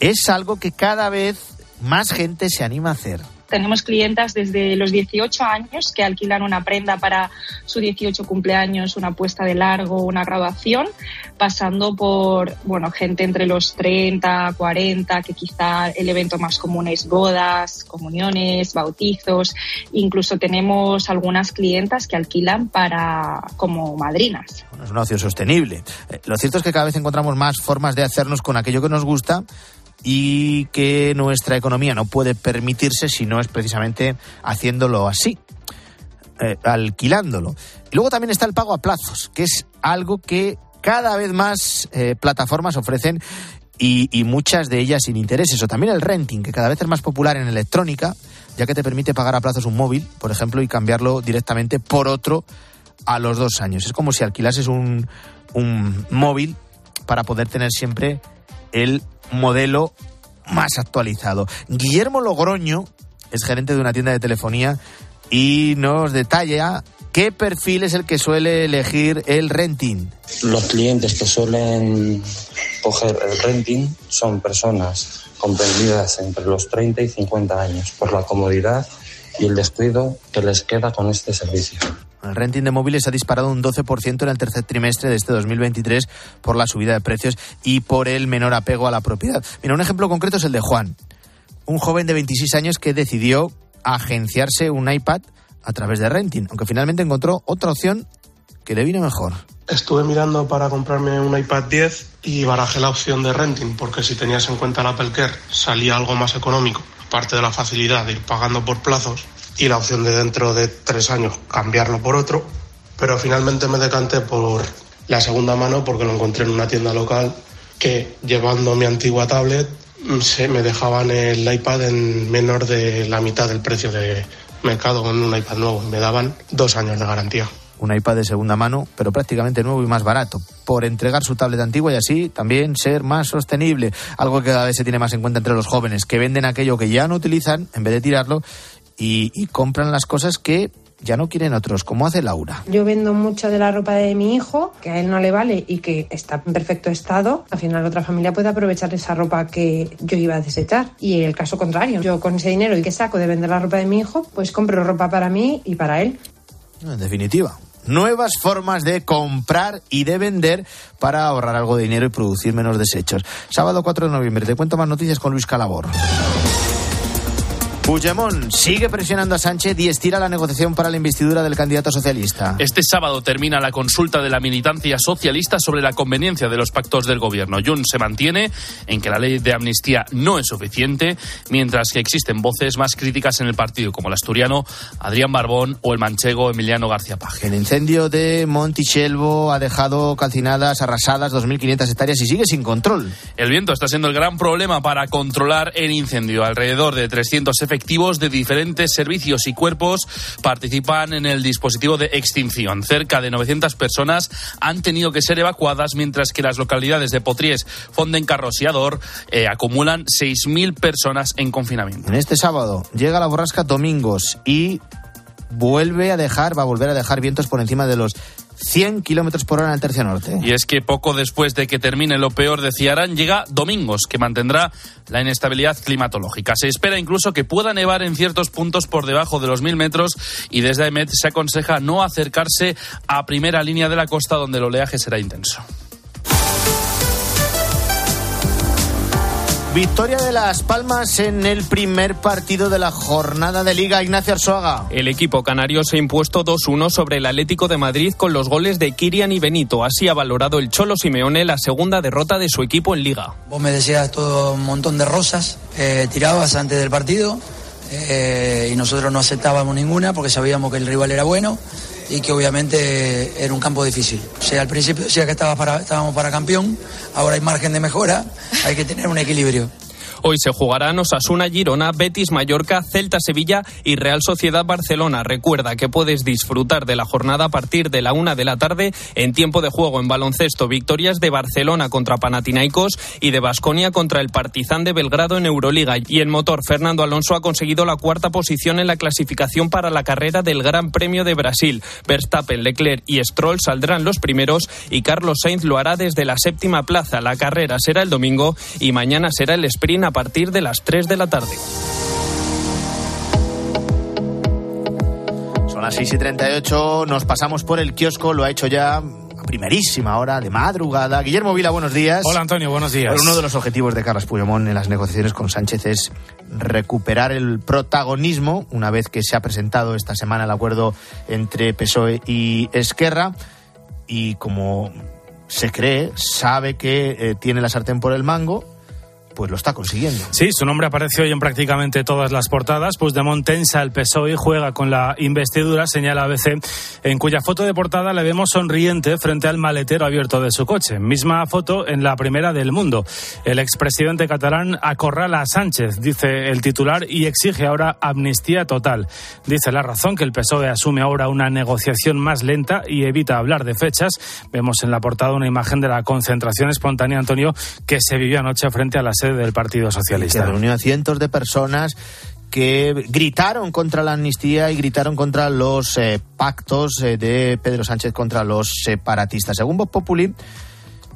es algo que cada vez más gente se anima a hacer. Tenemos clientas desde los 18 años que alquilan una prenda para su 18 cumpleaños, una puesta de largo, una graduación, pasando por, bueno, gente entre los 30, 40, que quizá el evento más común es bodas, comuniones, bautizos. Incluso tenemos algunas clientas que alquilan para como madrinas. es un ocio sostenible. Eh, lo cierto es que cada vez encontramos más formas de hacernos con aquello que nos gusta y que nuestra economía no puede permitirse si no es precisamente haciéndolo así, eh, alquilándolo. Y luego también está el pago a plazos, que es algo que cada vez más eh, plataformas ofrecen y, y, muchas de ellas sin intereses. O también el renting, que cada vez es más popular en electrónica, ya que te permite pagar a plazos un móvil, por ejemplo, y cambiarlo directamente por otro a los dos años. Es como si alquilases un, un móvil para poder tener siempre el modelo más actualizado. Guillermo Logroño es gerente de una tienda de telefonía y nos detalla qué perfil es el que suele elegir el renting. Los clientes que suelen coger el renting son personas comprendidas entre los 30 y 50 años por la comodidad y el descuido que les queda con este servicio. El renting de móviles ha disparado un 12% en el tercer trimestre de este 2023 por la subida de precios y por el menor apego a la propiedad. Mira, un ejemplo concreto es el de Juan, un joven de 26 años que decidió agenciarse un iPad a través de renting, aunque finalmente encontró otra opción que le vino mejor. Estuve mirando para comprarme un iPad 10 y barajé la opción de renting, porque si tenías en cuenta el Apple Care salía algo más económico, aparte de la facilidad de ir pagando por plazos y la opción de dentro de tres años cambiarlo por otro, pero finalmente me decanté por la segunda mano porque lo encontré en una tienda local que llevando mi antigua tablet se me dejaban el iPad en menor de la mitad del precio de mercado con un iPad nuevo. Me daban dos años de garantía. un iPad de segunda mano, pero prácticamente nuevo y más barato, por entregar su tablet antigua y así también ser más sostenible, algo que cada vez se tiene más en cuenta entre los jóvenes, que venden aquello que ya no utilizan en vez de tirarlo y, y compran las cosas que ya no quieren otros, como hace Laura. Yo vendo mucho de la ropa de mi hijo, que a él no le vale y que está en perfecto estado. Al final otra familia puede aprovechar esa ropa que yo iba a desechar. Y el caso contrario, yo con ese dinero y que saco de vender la ropa de mi hijo, pues compro ropa para mí y para él. En definitiva, nuevas formas de comprar y de vender para ahorrar algo de dinero y producir menos desechos. Sábado 4 de noviembre, te cuento más noticias con Luis Calabor. Puigdemont sigue presionando a Sánchez y estira la negociación para la investidura del candidato socialista. Este sábado termina la consulta de la militancia socialista sobre la conveniencia de los pactos del gobierno. Jun se mantiene en que la ley de amnistía no es suficiente, mientras que existen voces más críticas en el partido, como el asturiano Adrián Barbón o el manchego Emiliano García Paje. El incendio de Montichelvo ha dejado calcinadas, arrasadas 2.500 hectáreas y sigue sin control. El viento está siendo el gran problema para controlar el incendio. Alrededor de 300 efectivos de diferentes servicios y cuerpos participan en el dispositivo de extinción. Cerca de 900 personas han tenido que ser evacuadas, mientras que las localidades de Potries, Fondencarros y Ador eh, acumulan 6.000 personas en confinamiento. En este sábado llega la borrasca Domingos y vuelve a dejar, va a volver a dejar vientos por encima de los 100 kilómetros por hora en el tercio norte. Y es que poco después de que termine lo peor de Ciarán, llega Domingos, que mantendrá la inestabilidad climatológica. Se espera incluso que pueda nevar en ciertos puntos por debajo de los mil metros y desde AEMET se aconseja no acercarse a primera línea de la costa donde el oleaje será intenso. Victoria de Las Palmas en el primer partido de la jornada de Liga. Ignacio Arzuaga. El equipo canario se ha impuesto 2-1 sobre el Atlético de Madrid con los goles de Kirian y Benito. Así ha valorado el Cholo Simeone la segunda derrota de su equipo en Liga. Vos me decías todo un montón de rosas, eh, tirabas antes del partido eh, y nosotros no aceptábamos ninguna porque sabíamos que el rival era bueno y que obviamente era un campo difícil. O sea, al principio decía que para, estábamos para campeón, ahora hay margen de mejora, hay que tener un equilibrio. Hoy se jugarán Osasuna Girona, Betis Mallorca, Celta Sevilla y Real Sociedad Barcelona. Recuerda que puedes disfrutar de la jornada a partir de la una de la tarde en tiempo de juego en baloncesto. Victorias de Barcelona contra Panathinaikos y de Basconia contra el Partizan de Belgrado en Euroliga. Y en motor, Fernando Alonso ha conseguido la cuarta posición en la clasificación para la carrera del Gran Premio de Brasil. Verstappen, Leclerc y Stroll saldrán los primeros y Carlos Sainz lo hará desde la séptima plaza. La carrera será el domingo y mañana será el sprint a partir de las 3 de la tarde. Son las 6 y 38, nos pasamos por el kiosco, lo ha hecho ya a primerísima hora de madrugada. Guillermo Vila, buenos días. Hola Antonio, buenos días. uno de los objetivos de Carlos Puigdemont en las negociaciones con Sánchez es recuperar el protagonismo una vez que se ha presentado esta semana el acuerdo entre PSOE y Esquerra y como se cree, sabe que eh, tiene la sartén por el mango pues lo está consiguiendo. Sí, su nombre apareció hoy en prácticamente todas las portadas. Pues de tensa el PSOE juega con la investidura, señala ABC, en cuya foto de portada le vemos sonriente frente al maletero abierto de su coche. Misma foto en la primera del mundo. El expresidente catalán acorrala a Sánchez, dice el titular, y exige ahora amnistía total. Dice la razón que el PSOE asume ahora una negociación más lenta y evita hablar de fechas. Vemos en la portada una imagen de la concentración espontánea, Antonio, que se vivió anoche frente a la del Partido Socialista. Que reunió a cientos de personas que gritaron contra la amnistía y gritaron contra los eh, pactos eh, de Pedro Sánchez contra los separatistas. Según Bob Populi,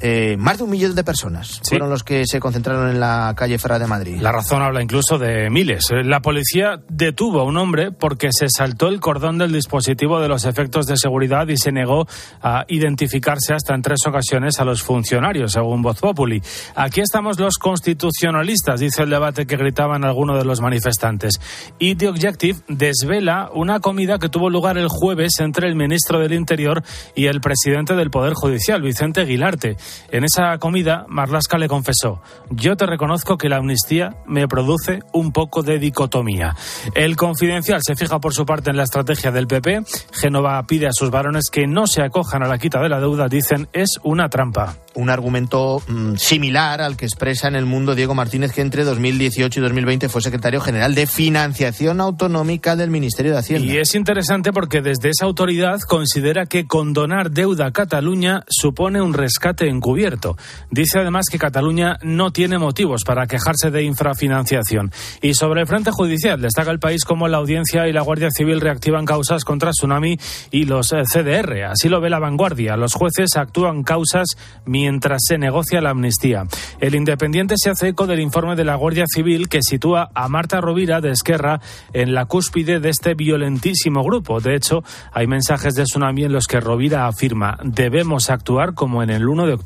eh, más de un millón de personas fueron los que se concentraron en la calle Ferra de Madrid. La razón habla incluso de miles. Eh, la policía detuvo a un hombre porque se saltó el cordón del dispositivo de los efectos de seguridad y se negó a identificarse hasta en tres ocasiones a los funcionarios, según Voz Populi. Aquí estamos los constitucionalistas, dice el debate que gritaban algunos de los manifestantes. Y The Objective desvela una comida que tuvo lugar el jueves entre el ministro del Interior y el presidente del Poder Judicial, Vicente Aguilarte. En esa comida, Marlaska le confesó, yo te reconozco que la amnistía me produce un poco de dicotomía. El confidencial se fija por su parte en la estrategia del PP. Génova pide a sus varones que no se acojan a la quita de la deuda, dicen es una trampa un argumento mm, similar al que expresa en el mundo Diego Martínez, que entre 2018 y 2020 fue secretario general de Financiación Autonómica del Ministerio de Hacienda. Y es interesante porque desde esa autoridad considera que condonar deuda a Cataluña supone un rescate encubierto. Dice además que Cataluña no tiene motivos para quejarse de infrafinanciación. Y sobre el frente judicial, destaca el país como la audiencia y la Guardia Civil reactivan causas contra Tsunami y los eh, CDR. Así lo ve la vanguardia. Los jueces actúan causas mientras se negocia la amnistía. El Independiente se hace eco del informe de la Guardia Civil que sitúa a Marta Rovira de Esquerra en la cúspide de este violentísimo grupo. De hecho, hay mensajes de Tsunami en los que Rovira afirma debemos actuar como en el 1 de octubre.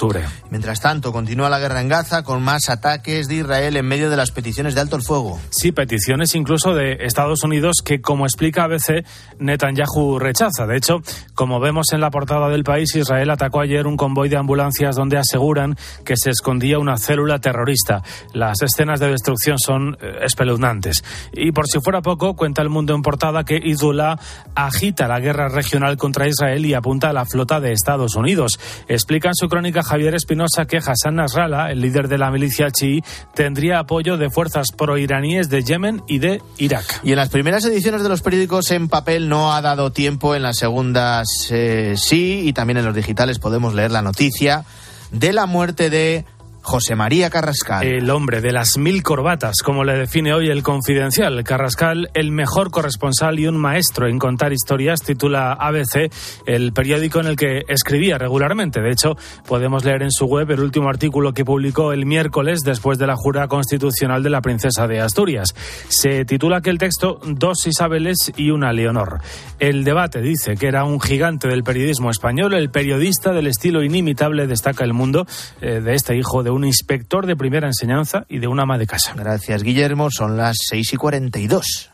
Mientras tanto, continúa la guerra en Gaza con más ataques de Israel en medio de las peticiones de alto el fuego. Sí, peticiones incluso de Estados Unidos que, como explica ABC, Netanyahu rechaza. De hecho, como vemos en la portada del país, Israel atacó ayer un convoy de ambulancias donde aseguran que se escondía una célula terrorista. Las escenas de destrucción son eh, espeluznantes. Y por si fuera poco, cuenta el mundo en portada que Hezbollah agita la guerra regional contra Israel y apunta a la flota de Estados Unidos. Explica en su crónica Javier Espinosa que Hassan Nasrallah, el líder de la milicia chií, tendría apoyo de fuerzas proiraníes de Yemen y de Irak. Y en las primeras ediciones de los periódicos en papel no ha dado tiempo, en las segundas eh, sí, y también en los digitales podemos leer la noticia de la muerte de José María Carrascal. El hombre de las mil corbatas, como le define hoy el confidencial. Carrascal, el mejor corresponsal y un maestro en contar historias, titula ABC, el periódico en el que escribía regularmente. De hecho, podemos leer en su web el último artículo que publicó el miércoles después de la jura constitucional de la princesa de Asturias. Se titula aquel texto Dos Isabeles y una Leonor. El debate dice que era un gigante del periodismo español, el periodista del estilo inimitable, destaca el mundo, eh, de este hijo de un un inspector de primera enseñanza y de una ama de casa. Gracias, Guillermo. Son las 6 y 42.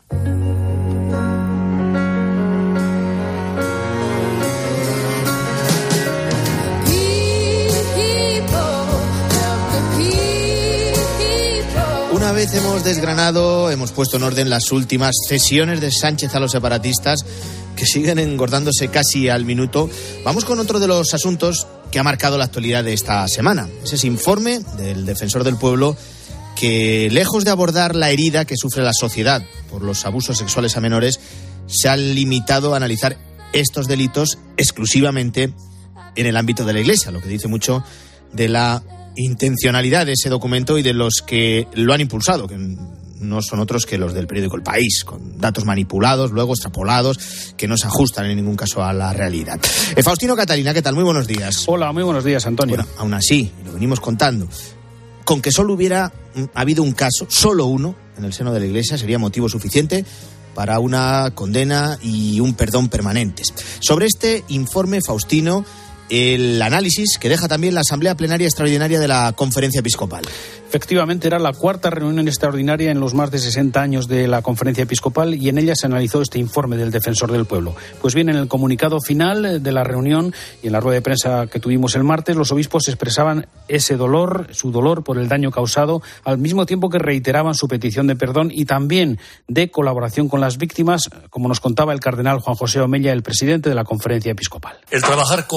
Una vez hemos desgranado, hemos puesto en orden las últimas cesiones de Sánchez a los separatistas, que siguen engordándose casi al minuto, vamos con otro de los asuntos que ha marcado la actualidad de esta semana. Es ese informe del defensor del pueblo que, lejos de abordar la herida que sufre la sociedad por los abusos sexuales a menores, se ha limitado a analizar estos delitos exclusivamente en el ámbito de la Iglesia, lo que dice mucho de la intencionalidad de ese documento y de los que lo han impulsado, no son otros que los del periódico El País, con datos manipulados, luego extrapolados, que no se ajustan en ningún caso a la realidad. Eh, Faustino Catalina, ¿qué tal? Muy buenos días. Hola, muy buenos días, Antonio. Bueno, aún así, lo venimos contando, con que solo hubiera mm, habido un caso, solo uno, en el seno de la Iglesia, sería motivo suficiente para una condena y un perdón permanentes. Sobre este informe, Faustino, el análisis que deja también la Asamblea Plenaria Extraordinaria de la Conferencia Episcopal. Efectivamente, era la cuarta reunión extraordinaria en los más de 60 años de la Conferencia Episcopal y en ella se analizó este informe del Defensor del Pueblo. Pues bien, en el comunicado final de la reunión y en la rueda de prensa que tuvimos el martes, los obispos expresaban ese dolor, su dolor por el daño causado, al mismo tiempo que reiteraban su petición de perdón y también de colaboración con las víctimas, como nos contaba el cardenal Juan José Omella, el presidente de la Conferencia Episcopal. El trabajar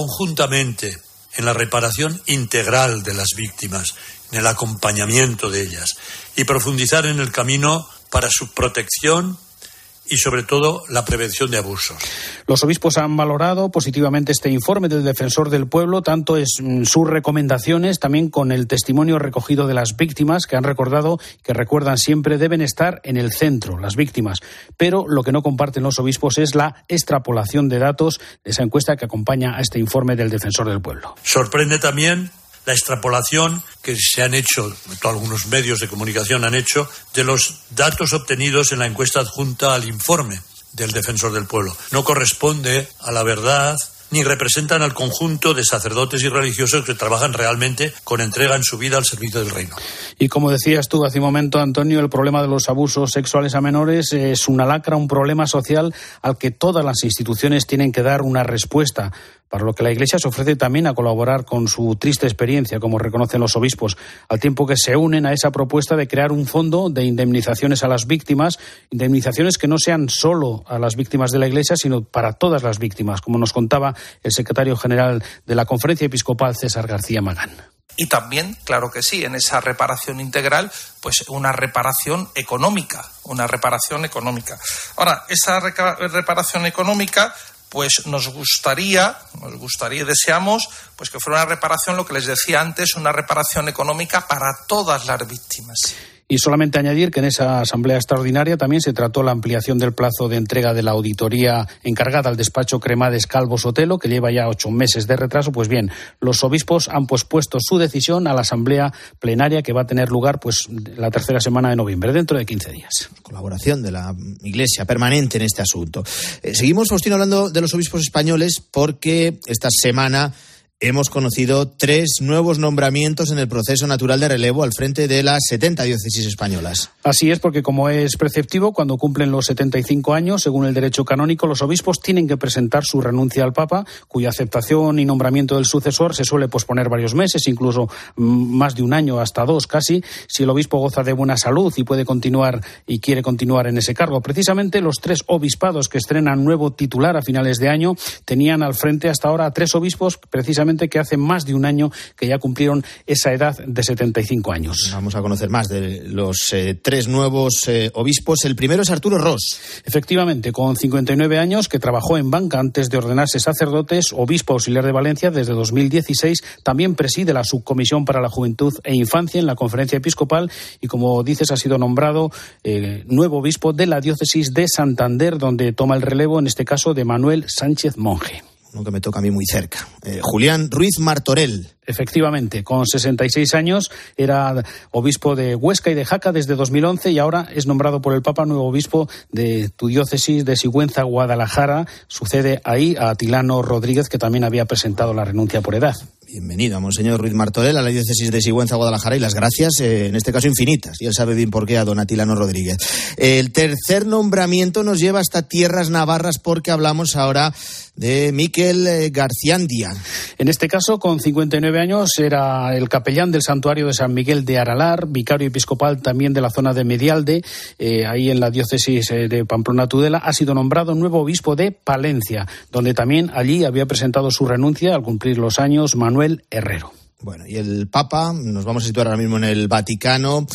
en la reparación integral de las víctimas en el acompañamiento de ellas y profundizar en el camino para su protección y sobre todo la prevención de abusos. Los obispos han valorado positivamente este informe del defensor del pueblo, tanto en sus recomendaciones, también con el testimonio recogido de las víctimas que han recordado que recuerdan siempre deben estar en el centro las víctimas, pero lo que no comparten los obispos es la extrapolación de datos de esa encuesta que acompaña a este informe del defensor del pueblo. Sorprende también la extrapolación que se han hecho, algunos medios de comunicación han hecho, de los datos obtenidos en la encuesta adjunta al informe del defensor del pueblo. No corresponde a la verdad ni representan al conjunto de sacerdotes y religiosos que trabajan realmente con entrega en su vida al servicio del reino. Y como decías tú hace un momento, Antonio, el problema de los abusos sexuales a menores es una lacra, un problema social al que todas las instituciones tienen que dar una respuesta para lo que la Iglesia se ofrece también a colaborar con su triste experiencia, como reconocen los obispos, al tiempo que se unen a esa propuesta de crear un fondo de indemnizaciones a las víctimas, indemnizaciones que no sean solo a las víctimas de la Iglesia, sino para todas las víctimas, como nos contaba el secretario general de la Conferencia Episcopal, César García Magán y también, claro que sí, en esa reparación integral, pues una reparación económica, una reparación económica. Ahora, esa reparación económica pues nos gustaría, nos gustaría y deseamos pues que fuera una reparación, lo que les decía antes, una reparación económica para todas las víctimas. Y solamente añadir que en esa asamblea extraordinaria también se trató la ampliación del plazo de entrega de la auditoría encargada al despacho Cremades Calvo Sotelo, que lleva ya ocho meses de retraso. Pues bien, los obispos han pospuesto su decisión a la asamblea plenaria que va a tener lugar pues la tercera semana de noviembre, dentro de 15 días. Colaboración de la Iglesia permanente en este asunto. Eh, seguimos, Faustino, hablando de los obispos españoles porque esta semana hemos conocido tres nuevos nombramientos en el proceso natural de relevo al frente de las 70 diócesis españolas. Así es, porque como es preceptivo, cuando cumplen los 75 años, según el derecho canónico, los obispos tienen que presentar su renuncia al Papa, cuya aceptación y nombramiento del sucesor se suele posponer varios meses, incluso mm, más de un año, hasta dos casi, si el obispo goza de buena salud y puede continuar y quiere continuar en ese cargo. Precisamente los tres obispados que estrenan nuevo titular a finales de año tenían al frente hasta ahora tres obispos precisamente que hace más de un año que ya cumplieron esa edad de 75 años. Vamos a conocer más de los eh, tres nuevos eh, obispos. El primero es Arturo Ross. Efectivamente, con 59 años, que trabajó en banca antes de ordenarse sacerdotes, obispo auxiliar de Valencia desde 2016, también preside la Subcomisión para la Juventud e Infancia en la Conferencia Episcopal y, como dices, ha sido nombrado eh, nuevo obispo de la diócesis de Santander, donde toma el relevo, en este caso, de Manuel Sánchez Monje uno que me toca a mí muy cerca. Eh, Julián Ruiz Martorell. Efectivamente, con 66 años era obispo de Huesca y de Jaca desde 2011 y ahora es nombrado por el Papa nuevo obispo de tu diócesis de Sigüenza, Guadalajara. Sucede ahí a Atilano Rodríguez, que también había presentado la renuncia por edad. Bienvenido, Monseñor Ruiz Martorell, a la diócesis de Sigüenza, Guadalajara, y las gracias, eh, en este caso, infinitas. Y él sabe bien por qué a don Atilano Rodríguez. El tercer nombramiento nos lleva hasta tierras navarras porque hablamos ahora de Miquel eh, Garciandia. En este caso, con 59 años, era el capellán del santuario de San Miguel de Aralar, vicario episcopal también de la zona de Medialde, eh, ahí en la diócesis de Pamplona Tudela. Ha sido nombrado nuevo obispo de Palencia, donde también allí había presentado su renuncia al cumplir los años Manuel Herrero. Bueno, y el Papa, nos vamos a situar ahora mismo en el Vaticano.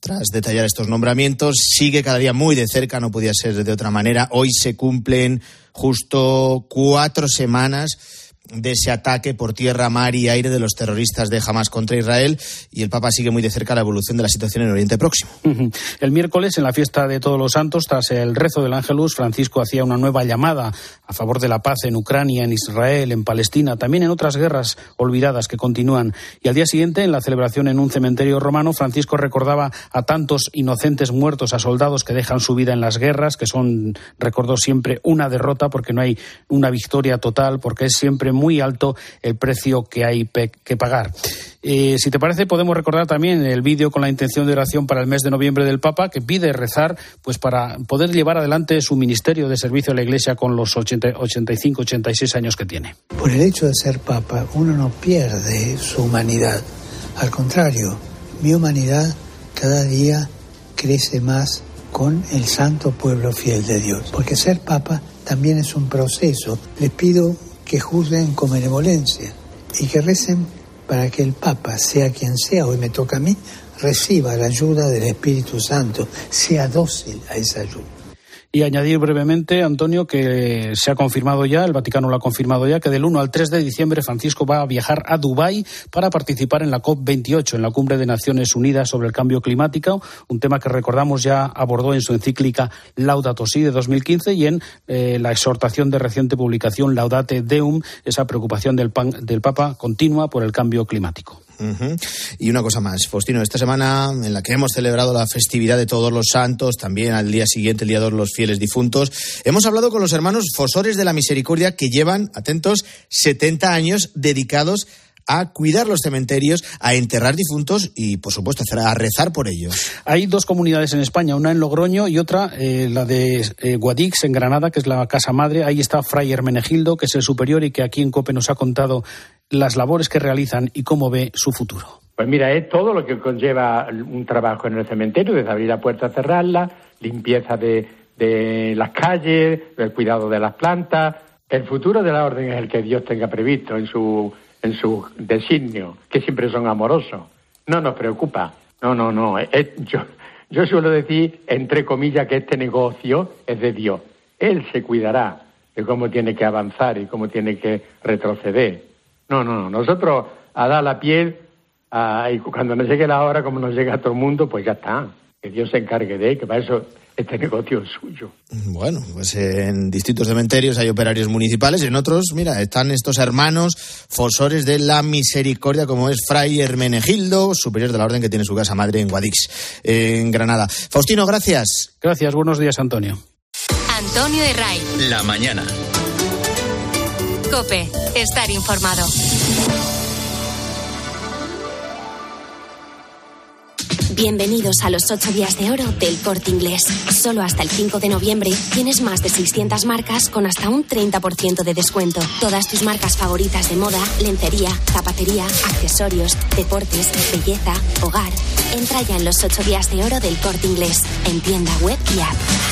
Tras detallar estos nombramientos, sigue cada día muy de cerca, no podía ser de otra manera. Hoy se cumplen justo cuatro semanas de ese ataque por tierra, mar y aire de los terroristas de Hamas contra Israel y el Papa sigue muy de cerca la evolución de la situación en Oriente Próximo. El miércoles, en la fiesta de Todos los Santos, tras el rezo del Ángelus, Francisco hacía una nueva llamada a favor de la paz en Ucrania, en Israel, en Palestina, también en otras guerras olvidadas que continúan. Y al día siguiente, en la celebración en un cementerio romano, Francisco recordaba a tantos inocentes muertos, a soldados que dejan su vida en las guerras, que son, recordó siempre, una derrota porque no hay una victoria total, porque es siempre muy alto el precio que hay que pagar. Eh, si te parece, podemos recordar también el vídeo con la intención de oración para el mes de noviembre del Papa, que pide rezar pues para poder llevar adelante su ministerio de servicio a la Iglesia con los 85, 86 años que tiene. Por el hecho de ser Papa, uno no pierde su humanidad. Al contrario, mi humanidad cada día crece más con el santo pueblo fiel de Dios. Porque ser Papa también es un proceso. Les pido que juzguen con benevolencia y que recen para que el Papa, sea quien sea, hoy me toca a mí, reciba la ayuda del Espíritu Santo, sea dócil a esa ayuda. Y añadir brevemente, Antonio, que se ha confirmado ya, el Vaticano lo ha confirmado ya, que del 1 al 3 de diciembre Francisco va a viajar a Dubái para participar en la COP28, en la Cumbre de Naciones Unidas sobre el Cambio Climático, un tema que recordamos ya abordó en su encíclica Laudato Si de 2015 y en eh, la exhortación de reciente publicación Laudate Deum, esa preocupación del, del Papa continua por el cambio climático. Y una cosa más, Faustino, esta semana en la que hemos celebrado la festividad de todos los santos, también al día siguiente el Día de los Fieles Difuntos, hemos hablado con los hermanos Fosores de la Misericordia que llevan, atentos, 70 años dedicados a cuidar los cementerios, a enterrar difuntos y, por supuesto, a rezar por ellos. Hay dos comunidades en España, una en Logroño y otra, eh, la de eh, Guadix, en Granada, que es la casa madre. Ahí está Fray Hermenegildo, que es el superior y que aquí en COPE nos ha contado las labores que realizan y cómo ve su futuro. Pues mira, es todo lo que conlleva un trabajo en el cementerio, desde abrir la puerta, cerrarla, limpieza de, de las calles, el cuidado de las plantas. El futuro de la orden es el que Dios tenga previsto en su, en su designio, que siempre son amorosos. No nos preocupa. No, no, no. yo, yo suelo decir, entre comillas, que este negocio es de Dios. Él se cuidará de cómo tiene que avanzar y cómo tiene que retroceder. No, no, no. Nosotros a dar la piel y cuando nos llegue la hora, como nos llega a todo el mundo, pues ya está. Que Dios se encargue de, que para eso este negocio es suyo. Bueno, pues en distintos cementerios hay operarios municipales, en otros, mira, están estos hermanos fosores de la misericordia, como es Fray Hermenegildo, superior de la orden que tiene su casa madre en Guadix, en Granada. Faustino, gracias. Gracias, buenos días, Antonio. Antonio Herray. La mañana. Cope, estar informado. Bienvenidos a los 8 días de oro del corte inglés. Solo hasta el 5 de noviembre tienes más de 600 marcas con hasta un 30% de descuento. Todas tus marcas favoritas de moda, lencería, zapatería, accesorios, deportes, belleza, hogar. Entra ya en los 8 días de oro del corte inglés, en tienda web y app.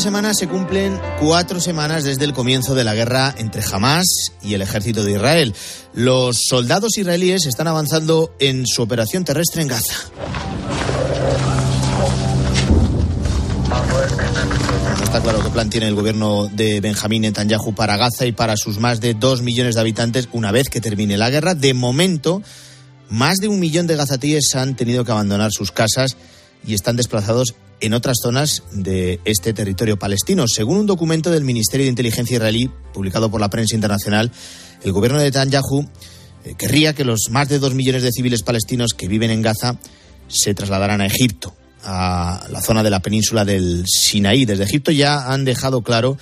semana se cumplen cuatro semanas desde el comienzo de la guerra entre Hamas y el ejército de Israel. Los soldados israelíes están avanzando en su operación terrestre en Gaza. Está claro qué plan tiene el gobierno de Benjamín Netanyahu para Gaza y para sus más de dos millones de habitantes una vez que termine la guerra. De momento, más de un millón de gazatíes han tenido que abandonar sus casas y están desplazados en otras zonas de este territorio palestino. Según un documento del Ministerio de Inteligencia israelí publicado por la prensa internacional, el gobierno de Netanyahu eh, querría que los más de dos millones de civiles palestinos que viven en Gaza se trasladaran a Egipto, a la zona de la península del Sinaí. Desde Egipto ya han dejado claro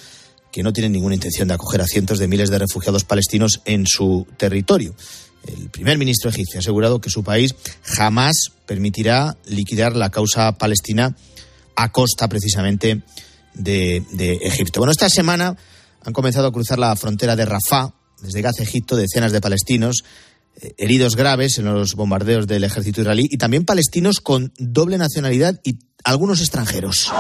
que no tienen ninguna intención de acoger a cientos de miles de refugiados palestinos en su territorio. El primer ministro egipcio ha asegurado que su país jamás permitirá liquidar la causa palestina a costa precisamente de, Egipto. Bueno, esta semana han comenzado a cruzar la frontera de Rafah, desde Gaza, Egipto, decenas de palestinos eh, heridos graves en los bombardeos del ejército israelí y también palestinos con doble nacionalidad y algunos extranjeros.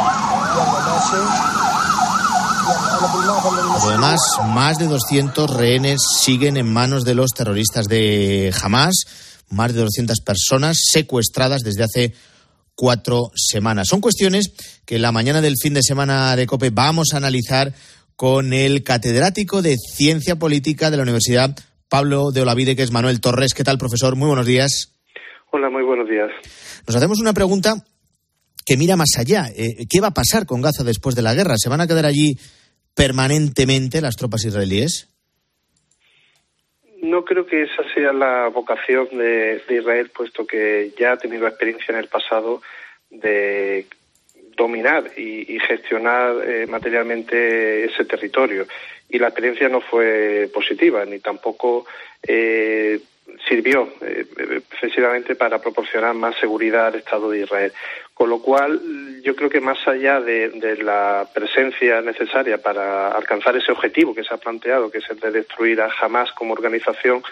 Además, más de 200 rehenes siguen en manos de los terroristas de Hamas, más de 200 personas secuestradas desde hace cuatro semanas. Son cuestiones que la mañana del fin de semana de COPE vamos a analizar con el catedrático de Ciencia Política de la Universidad Pablo de Olavide, que es Manuel Torres. ¿Qué tal, profesor? Muy buenos días. Hola, muy buenos días. Nos hacemos una pregunta que mira más allá. Eh, ¿Qué va a pasar con Gaza después de la guerra? ¿Se van a quedar allí permanentemente las tropas israelíes? No creo que esa sea la vocación de, Israel, puesto que ya ha tenido experiencia en el pasado de dominar y, gestionar eh, materialmente ese territorio. Y la experiencia no fue positiva, ni tampoco eh, sirvió eh, precisamente para proporcionar más seguridad al Estado de Israel. Con lo cual, yo creo que más allá de, la presencia necesaria para alcanzar ese objetivo que se ha planteado, que es el de destruir a Hamas como organización,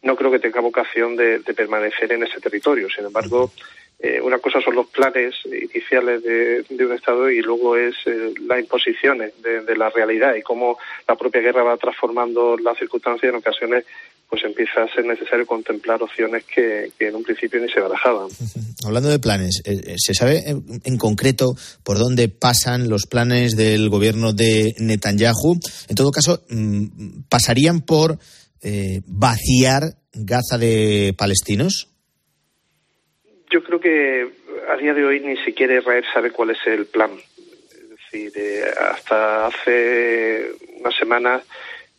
no creo que tenga vocación de, permanecer en ese territorio. Sin embargo, eh, una cosa son los planes iniciales de, un Estado y luego es eh, las imposiciones de, la realidad y cómo la propia guerra va transformando las circunstancias en ocasiones pues empieza a ser necesario contemplar opciones que, en un principio ni se barajaban. Hablando de planes, eh, ¿se sabe en, concreto por dónde pasan los planes del gobierno de Netanyahu? En todo caso, mm, ¿pasarían por vaciar Gaza de palestinos? Yo creo que a día de hoy ni siquiera Israel sabe cuál es el plan. Es decir, eh, hasta hace unas semanas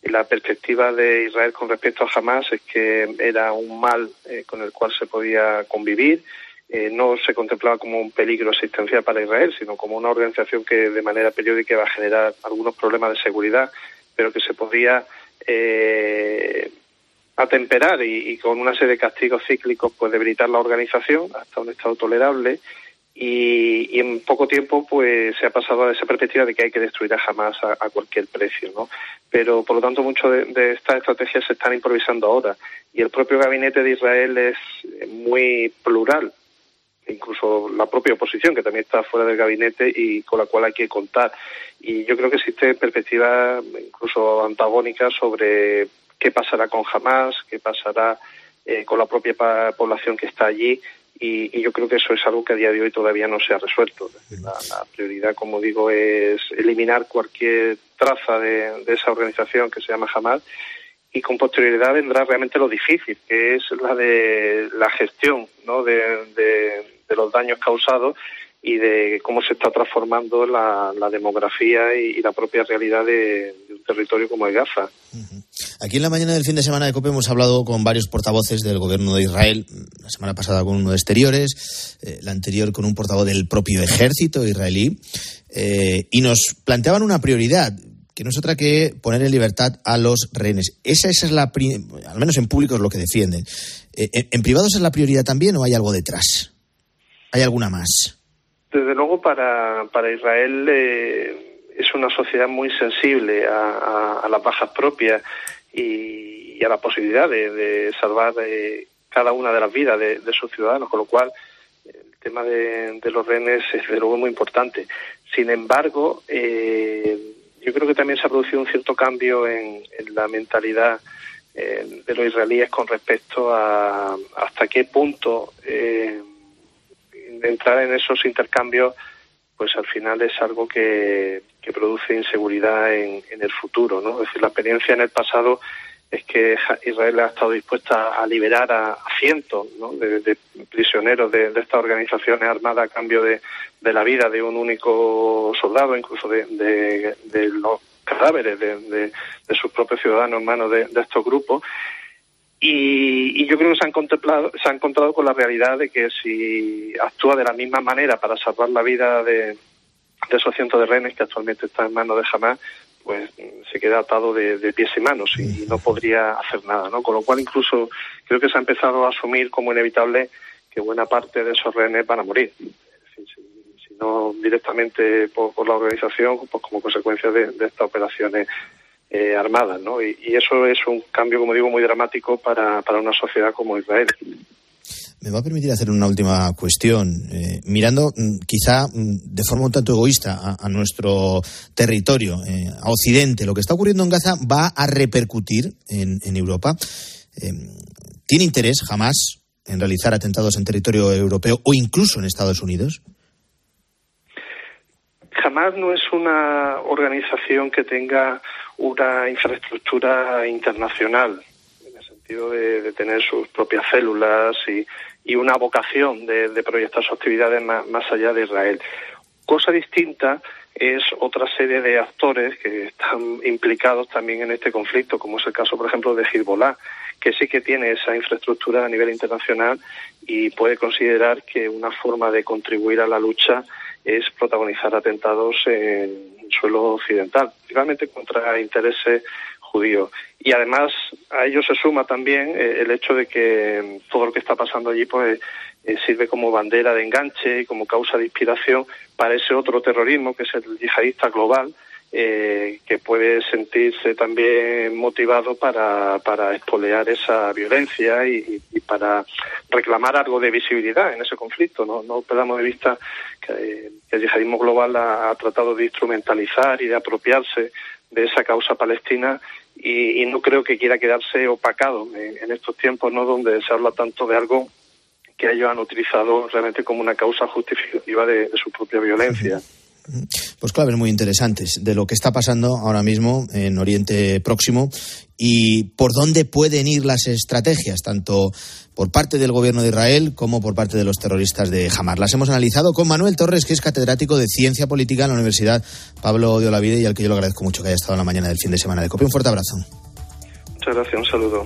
la perspectiva de Israel con respecto a Hamas es que era un mal eh, con el cual se podía convivir. Eh, no se contemplaba como un peligro existencial para Israel, sino como una organización que de manera periódica iba a generar algunos problemas de seguridad, pero que se podía atemperar y, y, con una serie de castigos cíclicos pues debilitar la organización hasta un estado tolerable y, en poco tiempo pues se ha pasado a esa perspectiva de que hay que destruir a jamás a, cualquier precio no pero por lo tanto mucho de, de, estas estrategias se están improvisando ahora y el propio gabinete de Israel es muy plural incluso la propia oposición que también está fuera del gabinete y con la cual hay que contar y yo creo que existe perspectivas incluso antagónicas sobre qué pasará con Hamas, qué pasará eh, con la propia población que está allí. Y, yo creo que eso es algo que a día de hoy todavía no se ha resuelto. La, prioridad, como digo, es eliminar cualquier traza de, esa organización que se llama Hamas y con posterioridad vendrá realmente lo difícil, que es la de la gestión ¿no? de los daños causados y de cómo se está transformando la, demografía y, la propia realidad de, un territorio como el Gaza. Aquí en la mañana del fin de semana de COPE hemos hablado con varios portavoces del gobierno de Israel, la semana pasada con uno de exteriores, eh, la anterior con un portavoz del propio ejército israelí, eh, y nos planteaban una prioridad que no es otra que poner en libertad a los rehenes. Esa, esa es la, al menos en público es lo que defienden. Eh, ¿En privados es la prioridad también o hay algo detrás? ¿Hay alguna más? Desde luego para, para Israel eh, es una sociedad muy sensible a, las bajas propias y, a la posibilidad de, salvar eh, cada una de las vidas de, sus ciudadanos, con lo cual el tema de, los rehenes es desde luego muy importante. Sin embargo, eh, yo creo que también se ha producido un cierto cambio en, la mentalidad de los israelíes con respecto a hasta qué punto entrar en esos intercambios, pues al final es algo que, produce inseguridad en, el futuro, ¿no? Es decir, la experiencia en el pasado es que Israel ha estado dispuesta a liberar a, cientos de, prisioneros de, estas organizaciones armadas a cambio de, la vida de un único soldado, incluso de, los cadáveres de, sus propios ciudadanos en manos de, estos grupos. Y, yo creo que se han contemplado, se ha encontrado con la realidad de que si actúa de la misma manera para salvar la vida de, esos cientos de rehenes que actualmente están en manos de Hamas, pues se queda atado de, pies y manos y no podría hacer nada, ¿no? Con lo cual incluso creo que se ha empezado a asumir como inevitable que buena parte de esos rehenes van a morir. si, no directamente por, la organización, pues como consecuencia de estas operaciones eh, armadas, ¿no? Y, eso es un cambio, como digo, muy dramático para, para una sociedad como Israel. Me va a permitir hacer una última cuestión. Eh, mirando mm, quizá mm, de forma un tanto egoísta a, nuestro territorio, eh, a Occidente, lo que está ocurriendo en Gaza va a repercutir en, en Europa. ¿Tiene interés jamás en realizar atentados en territorio europeo o incluso en Estados Unidos? Jamás no es una organización que tenga una infraestructura internacional, en el sentido de, tener sus propias células y, una vocación de, proyectar sus actividades más, allá de Israel. Cosa distinta es otra serie de actores que están implicados también en este conflicto, como es el caso, por ejemplo, de Hezbollah, que sí que tiene esa infraestructura a nivel internacional y puede considerar que una forma de contribuir a la lucha es protagonizar atentados en suelo occidental, principalmente contra intereses judíos. Y además a ello se suma también eh, el hecho de que todo lo que está pasando allí pues eh, sirve como bandera de enganche y como causa de inspiración para ese otro terrorismo que es el yihadista global eh, que puede sentirse también motivado para, para expolear esa violencia y, para reclamar algo de visibilidad en ese conflicto. No, no perdamos de vista que, el yihadismo global ha, tratado de instrumentalizar y de apropiarse de esa causa palestina y, no creo que quiera quedarse opacado en, estos tiempos no donde se habla tanto de algo que ellos han utilizado realmente como una causa justificativa de su propia violencia pues claves muy interesantes de lo que está pasando ahora mismo en Oriente Próximo y por dónde pueden ir las estrategias, tanto por parte del gobierno de Israel como por parte de los terroristas de Hamas. Las hemos analizado con Manuel Torres, que es catedrático de Ciencia Política en la Universidad Pablo de Olavide y al que yo le agradezco mucho que haya estado en la mañana del fin de semana de COPE. Un fuerte abrazo. Muchas gracias, un saludo.